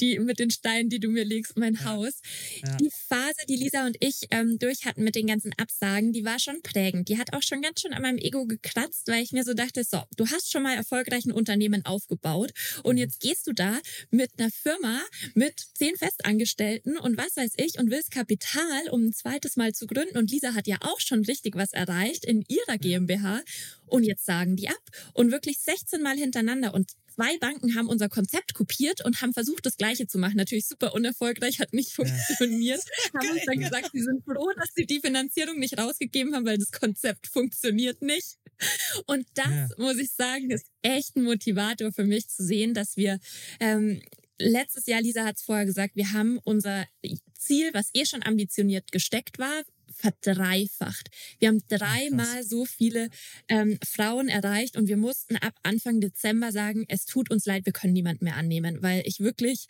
Speaker 5: die mit den Steinen, die du mir legst, mein ja. Haus. Ja. Die Phase, die Lisa und ich ähm, durch hatten mit den ganzen Absagen, die war schon prägend. Die hat auch schon ganz schön an meinem Ego gekratzt, weil ich mir so dachte, so, du hast schon mal erfolgreich ein Unternehmen aufgebaut und mhm. jetzt gehst du da mit einer Firma mit zehn Festangestellten und was weiß ich und willst Kapital, um ein zweites Mal zu gründen. Und Lisa hat ja auch schon richtig was erreicht in ihrer GmbH. Und jetzt sagen die ab. Und wirklich 16 Mal hintereinander. Und zwei Banken haben unser Konzept kopiert und haben versucht, das Gleiche zu machen. Natürlich super unerfolgreich, hat nicht funktioniert. Ja. haben uns dann gesagt, sie sind froh, dass sie die Finanzierung nicht rausgegeben haben, weil das Konzept funktioniert nicht. Und das, ja. muss ich sagen, ist echt ein Motivator für mich zu sehen, dass wir ähm, letztes Jahr, Lisa hat es vorher gesagt, wir haben unser Ziel, was eh schon ambitioniert gesteckt war, verdreifacht. Wir haben dreimal Ach, so viele ähm, Frauen erreicht und wir mussten ab Anfang Dezember sagen, es tut uns leid, wir können niemanden mehr annehmen, weil ich wirklich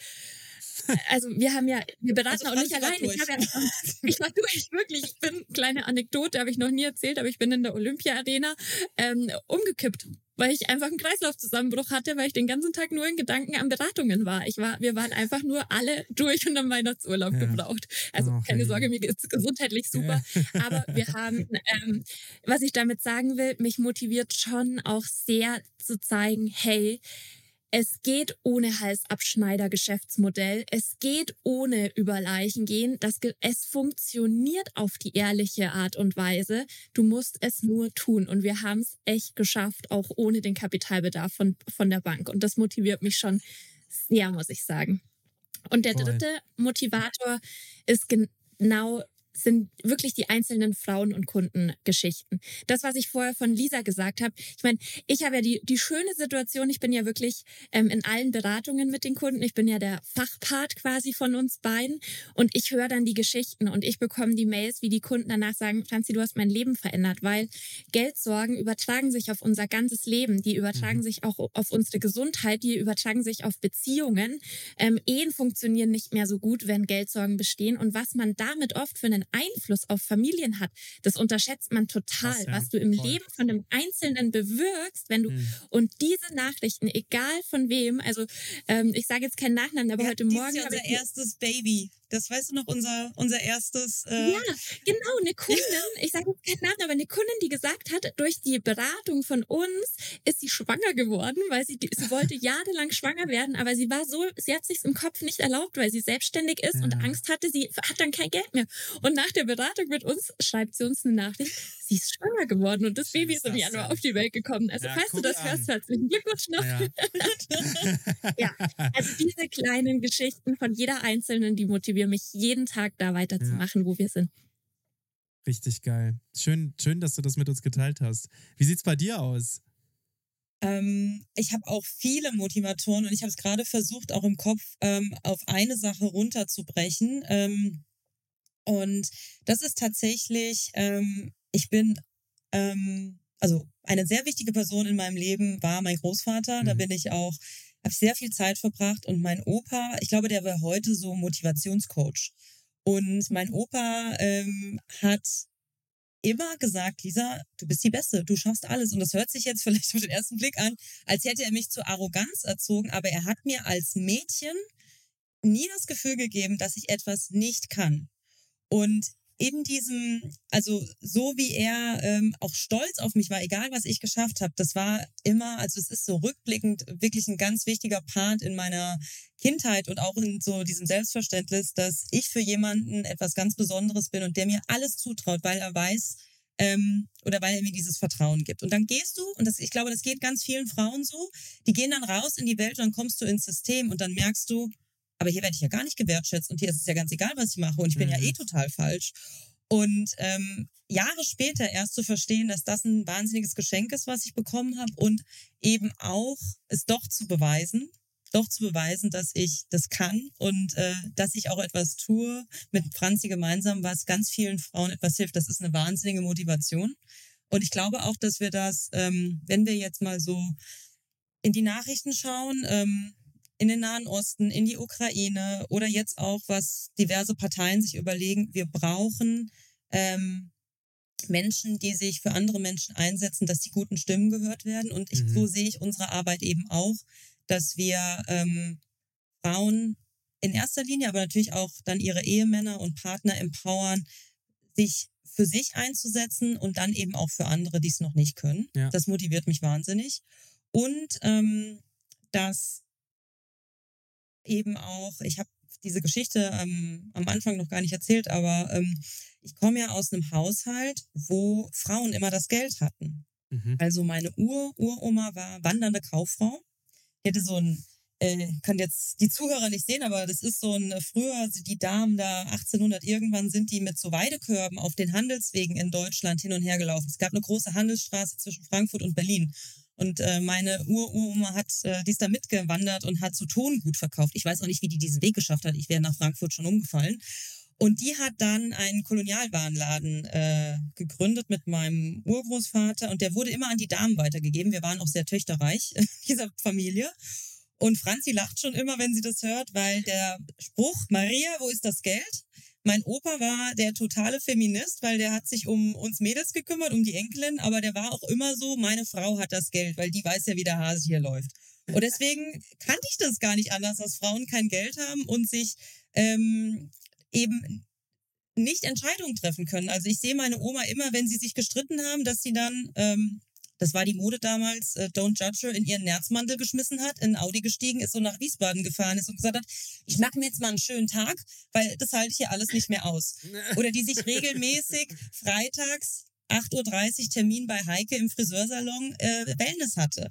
Speaker 5: also wir haben ja, wir beraten also auch nicht allein. Ich, ja, ich war durch, wirklich. Ich bin, kleine Anekdote, habe ich noch nie erzählt, aber ich bin in der Olympia-Arena ähm, umgekippt weil ich einfach einen Kreislaufzusammenbruch hatte, weil ich den ganzen Tag nur in Gedanken an Beratungen war. Ich war, wir waren einfach nur alle durch und haben Weihnachtsurlaub ja. gebraucht. Also okay. keine Sorge, mir geht's gesundheitlich super. Ja. Aber wir haben, ähm, was ich damit sagen will, mich motiviert schon auch sehr zu zeigen, hey, Es geht ohne Halsabschneider-Geschäftsmodell. Es geht ohne über Leichen gehen. Das, es funktioniert auf die ehrliche Art und Weise. Du musst es nur tun. Und wir haben es echt geschafft, auch ohne den Kapitalbedarf von, von der Bank. Und das motiviert mich schon sehr, muss ich sagen. Und der dritte Motivator ist genau sind wirklich die einzelnen Frauen- und Kundengeschichten. Das, was ich vorher von Lisa gesagt habe, ich meine, ich habe ja die, die schöne Situation, ich bin ja wirklich ähm, in allen Beratungen mit den Kunden, ich bin ja der Fachpart quasi von uns beiden und ich höre dann die Geschichten und ich bekomme die Mails, wie die Kunden danach sagen, Franzi, du hast mein Leben verändert, weil Geldsorgen übertragen sich auf unser ganzes Leben, die übertragen mhm. sich auch auf unsere Gesundheit, die übertragen sich auf Beziehungen. Ähm, Ehen funktionieren nicht mehr so gut, wenn Geldsorgen bestehen und was man damit oft für einen Einfluss auf Familien hat, das unterschätzt man total, Krass, ja. was du im Voll. Leben von dem Einzelnen bewirkst, wenn du mhm. und diese Nachrichten, egal von wem, also ähm, ich sage jetzt keinen Nachnamen, aber ja, heute Morgen
Speaker 7: habe ich erstes Baby. Das weißt du noch, unser, unser erstes.
Speaker 5: Äh ja, genau, eine Kundin, ich sage jetzt keinen Namen, aber eine Kundin, die gesagt hat, durch die Beratung von uns ist sie schwanger geworden, weil sie, sie wollte jahrelang schwanger werden, aber sie war so, sie hat sich im Kopf nicht erlaubt, weil sie selbstständig ist ja. und Angst hatte, sie hat dann kein Geld mehr. Und nach der Beratung mit uns schreibt sie uns eine Nachricht, sie ist schwanger geworden und das Baby ist im Januar auf die Welt gekommen. Also ja, falls du das an. hörst, herzlichen Glückwunsch noch. Ja. ja, also diese kleinen Geschichten von jeder Einzelnen, die motivieren mich jeden Tag da weiterzumachen, ja. wo wir sind.
Speaker 6: Richtig geil. Schön, schön, dass du das mit uns geteilt hast. Wie sieht's bei dir aus?
Speaker 7: Ähm, ich habe auch viele Motivatoren und ich habe es gerade versucht, auch im Kopf ähm, auf eine Sache runterzubrechen. Ähm, und das ist tatsächlich, ähm, ich bin, ähm, also eine sehr wichtige Person in meinem Leben war mein Großvater. Mhm. Da bin ich auch, habe sehr viel Zeit verbracht und mein Opa, ich glaube, der wäre heute so Motivationscoach. Und mein Opa ähm, hat immer gesagt, Lisa, du bist die Beste, du schaffst alles. Und das hört sich jetzt vielleicht auf den ersten Blick an, als hätte er mich zur Arroganz erzogen, aber er hat mir als Mädchen nie das Gefühl gegeben, dass ich etwas nicht kann. Und in diesem, also so wie er ähm, auch stolz auf mich war, egal was ich geschafft habe, das war immer, also es ist so rückblickend wirklich ein ganz wichtiger Part in meiner Kindheit und auch in so diesem Selbstverständnis, dass ich für jemanden etwas ganz Besonderes bin und der mir alles zutraut, weil er weiß, ähm, oder weil er mir dieses Vertrauen gibt. Und dann gehst du, und das, ich glaube, das geht ganz vielen Frauen so, die gehen dann raus in die Welt und dann kommst du ins System und dann merkst du, aber hier werde ich ja gar nicht gewertschätzt und hier ist es ja ganz egal, was ich mache und ich bin ja eh mhm. total falsch. Und ähm, Jahre später erst zu verstehen, dass das ein wahnsinniges Geschenk ist, was ich bekommen habe und eben auch es doch zu beweisen, doch zu beweisen, dass ich das kann und äh, dass ich auch etwas tue mit Franzi gemeinsam, was ganz vielen Frauen etwas hilft. Das ist eine wahnsinnige Motivation. Und ich glaube auch, dass wir das, ähm, wenn wir jetzt mal so in die Nachrichten schauen, ähm, in den Nahen Osten, in die Ukraine oder jetzt auch, was diverse Parteien sich überlegen, wir brauchen ähm, Menschen, die sich für andere Menschen einsetzen, dass die guten Stimmen gehört werden. Und ich, mhm. so sehe ich unsere Arbeit eben auch, dass wir ähm, Frauen in erster Linie, aber natürlich auch dann ihre Ehemänner und Partner empowern, sich für sich einzusetzen und dann eben auch für andere, die es noch nicht können. Ja. Das motiviert mich wahnsinnig. Und ähm, dass eben auch, ich habe diese Geschichte ähm, am Anfang noch gar nicht erzählt, aber ähm, ich komme ja aus einem Haushalt, wo Frauen immer das Geld hatten. Mhm. Also meine Ur-Uroma war wandernde Kauffrau. Die hatte so ein, äh, kann jetzt die Zuhörer nicht sehen, aber das ist so ein, äh, früher, also die Damen da 1800 irgendwann sind die mit so Weidekörben auf den Handelswegen in Deutschland hin und her gelaufen. Es gab eine große Handelsstraße zwischen Frankfurt und Berlin. Und äh, meine Uroma hat, äh, die ist da mitgewandert und hat so Tongut verkauft. Ich weiß auch nicht, wie die diesen Weg geschafft hat. Ich wäre nach Frankfurt schon umgefallen. Und die hat dann einen Kolonialwarenladen äh, gegründet mit meinem Urgroßvater und der wurde immer an die Damen weitergegeben. Wir waren auch sehr töchterreich dieser Familie. Und Franzi lacht schon immer, wenn sie das hört, weil der Spruch, Maria, wo ist das Geld? Mein Opa war der totale Feminist, weil der hat sich um uns Mädels gekümmert, um die Enkelin, aber der war auch immer so, meine Frau hat das Geld, weil die weiß ja, wie der Hase hier läuft. Und deswegen kannte ich das gar nicht anders, dass Frauen kein Geld haben und sich ähm, eben nicht Entscheidungen treffen können. Also ich sehe meine Oma immer, wenn sie sich gestritten haben, dass sie dann ähm, das war die Mode damals, äh, Don't Judge Her in ihren Nerzmantel geschmissen hat, in Audi gestiegen ist und nach Wiesbaden gefahren ist und gesagt hat, ich mache mir jetzt mal einen schönen Tag, weil das halte ich hier alles nicht mehr aus. Oder die sich regelmäßig freitags 8.30 Uhr Termin bei Heike im Friseursalon äh, Wellness hatte.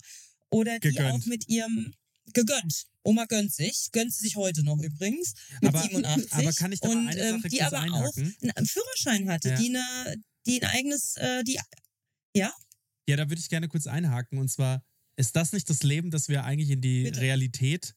Speaker 7: Oder die
Speaker 6: Gegönnt.
Speaker 7: auch mit ihrem gegönnt. Oma gönnt sich, gönnt sie sich heute noch übrigens mit
Speaker 6: Aber-
Speaker 7: 87.
Speaker 6: aber kann ich da
Speaker 7: und
Speaker 6: eine
Speaker 7: ähm,
Speaker 6: Sache
Speaker 7: die aber
Speaker 6: einhaken?
Speaker 7: auch einen Führerschein hatte,
Speaker 6: Ja.
Speaker 7: die eine, die ein eigenes, äh, die ja,
Speaker 6: Ja, da würde ich gerne kurz einhaken. Und zwar, ist das nicht das Leben, das wir eigentlich in die
Speaker 7: Bitte.
Speaker 6: Realität,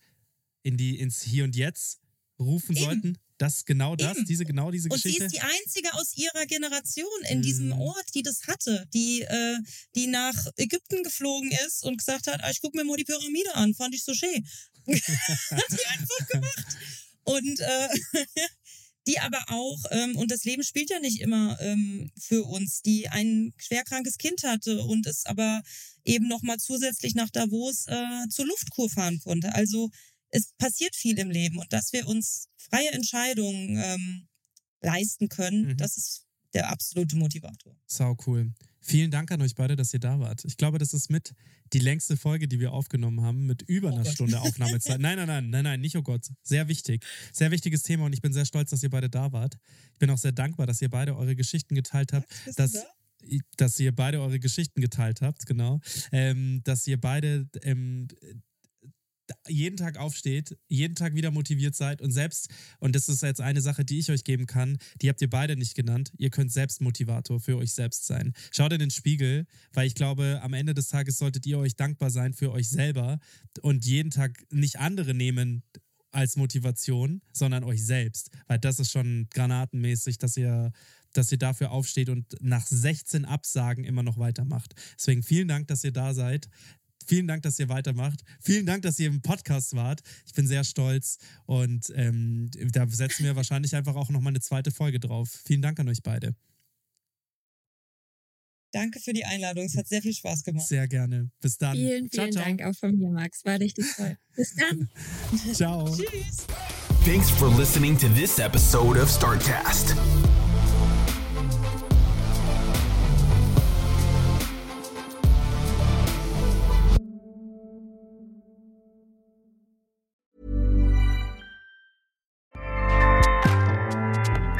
Speaker 6: in die, ins Hier und Jetzt rufen
Speaker 7: Eben.
Speaker 6: sollten? Das, genau das,
Speaker 7: Eben.
Speaker 6: diese, genau diese
Speaker 7: Und sie
Speaker 6: Geschichte?
Speaker 7: ist die einzige aus ihrer Generation in diesem
Speaker 6: Mhm.
Speaker 7: Ort, die das hatte, die, äh, die nach Ägypten geflogen ist und gesagt hat, ah, ich gucke mir mal die Pyramide an, fand ich so schön. hat die einfach gemacht. Und äh, die aber auch, ähm, und das Leben spielt ja nicht immer ähm, für uns, die ein schwerkrankes Kind hatte und es aber eben nochmal zusätzlich nach Davos äh, zur Luftkur fahren konnte. Also es passiert viel im Leben und dass wir uns freie Entscheidungen ähm, leisten können,
Speaker 6: Mhm.
Speaker 7: das ist der absolute Motivator.
Speaker 6: Sau cool. Vielen Dank an euch beide, dass ihr da wart. Ich glaube, das ist mit die längste Folge, die wir aufgenommen haben, mit über
Speaker 7: Oh
Speaker 6: einer
Speaker 7: Gott.
Speaker 6: Stunde Aufnahmezeit. Nein, nein, nein, nein, nein, nicht oh Gott. Sehr wichtig. Sehr wichtiges Thema und ich bin sehr stolz, dass ihr beide da wart. Ich bin auch sehr dankbar, dass ihr beide eure Geschichten geteilt habt. Dass,
Speaker 7: da?
Speaker 6: dass ihr beide eure Geschichten geteilt habt, genau. Ähm, dass ihr beide ähm, jeden Tag aufsteht, jeden Tag wieder motiviert seid und selbst, und das ist jetzt eine Sache, die ich euch geben kann, die habt ihr beide nicht genannt, ihr könnt selbst Motivator für euch selbst sein. Schaut in den Spiegel, weil ich glaube, am Ende des Tages solltet ihr euch dankbar sein für euch selber und jeden Tag nicht andere nehmen als Motivation, sondern euch selbst, weil das ist schon granatenmäßig, dass ihr dass ihr dafür aufsteht und nach 16 Absagen immer noch weitermacht. Deswegen vielen Dank, dass ihr da seid. Vielen Dank, dass ihr weitermacht. Vielen Dank, dass ihr im Podcast wart. Ich bin sehr stolz und ähm, da setzen wir wahrscheinlich einfach auch nochmal eine zweite Folge drauf. Vielen Dank an euch beide.
Speaker 7: Danke für die Einladung. Es hat sehr viel Spaß gemacht.
Speaker 6: Sehr gerne. Bis dann.
Speaker 5: Vielen,
Speaker 6: ciao,
Speaker 5: vielen
Speaker 6: ciao.
Speaker 5: Dank auch von mir, Max. War richtig toll. Bis dann.
Speaker 6: Ciao.
Speaker 7: Tschüss.
Speaker 3: Thanks for listening to this episode of StartCast.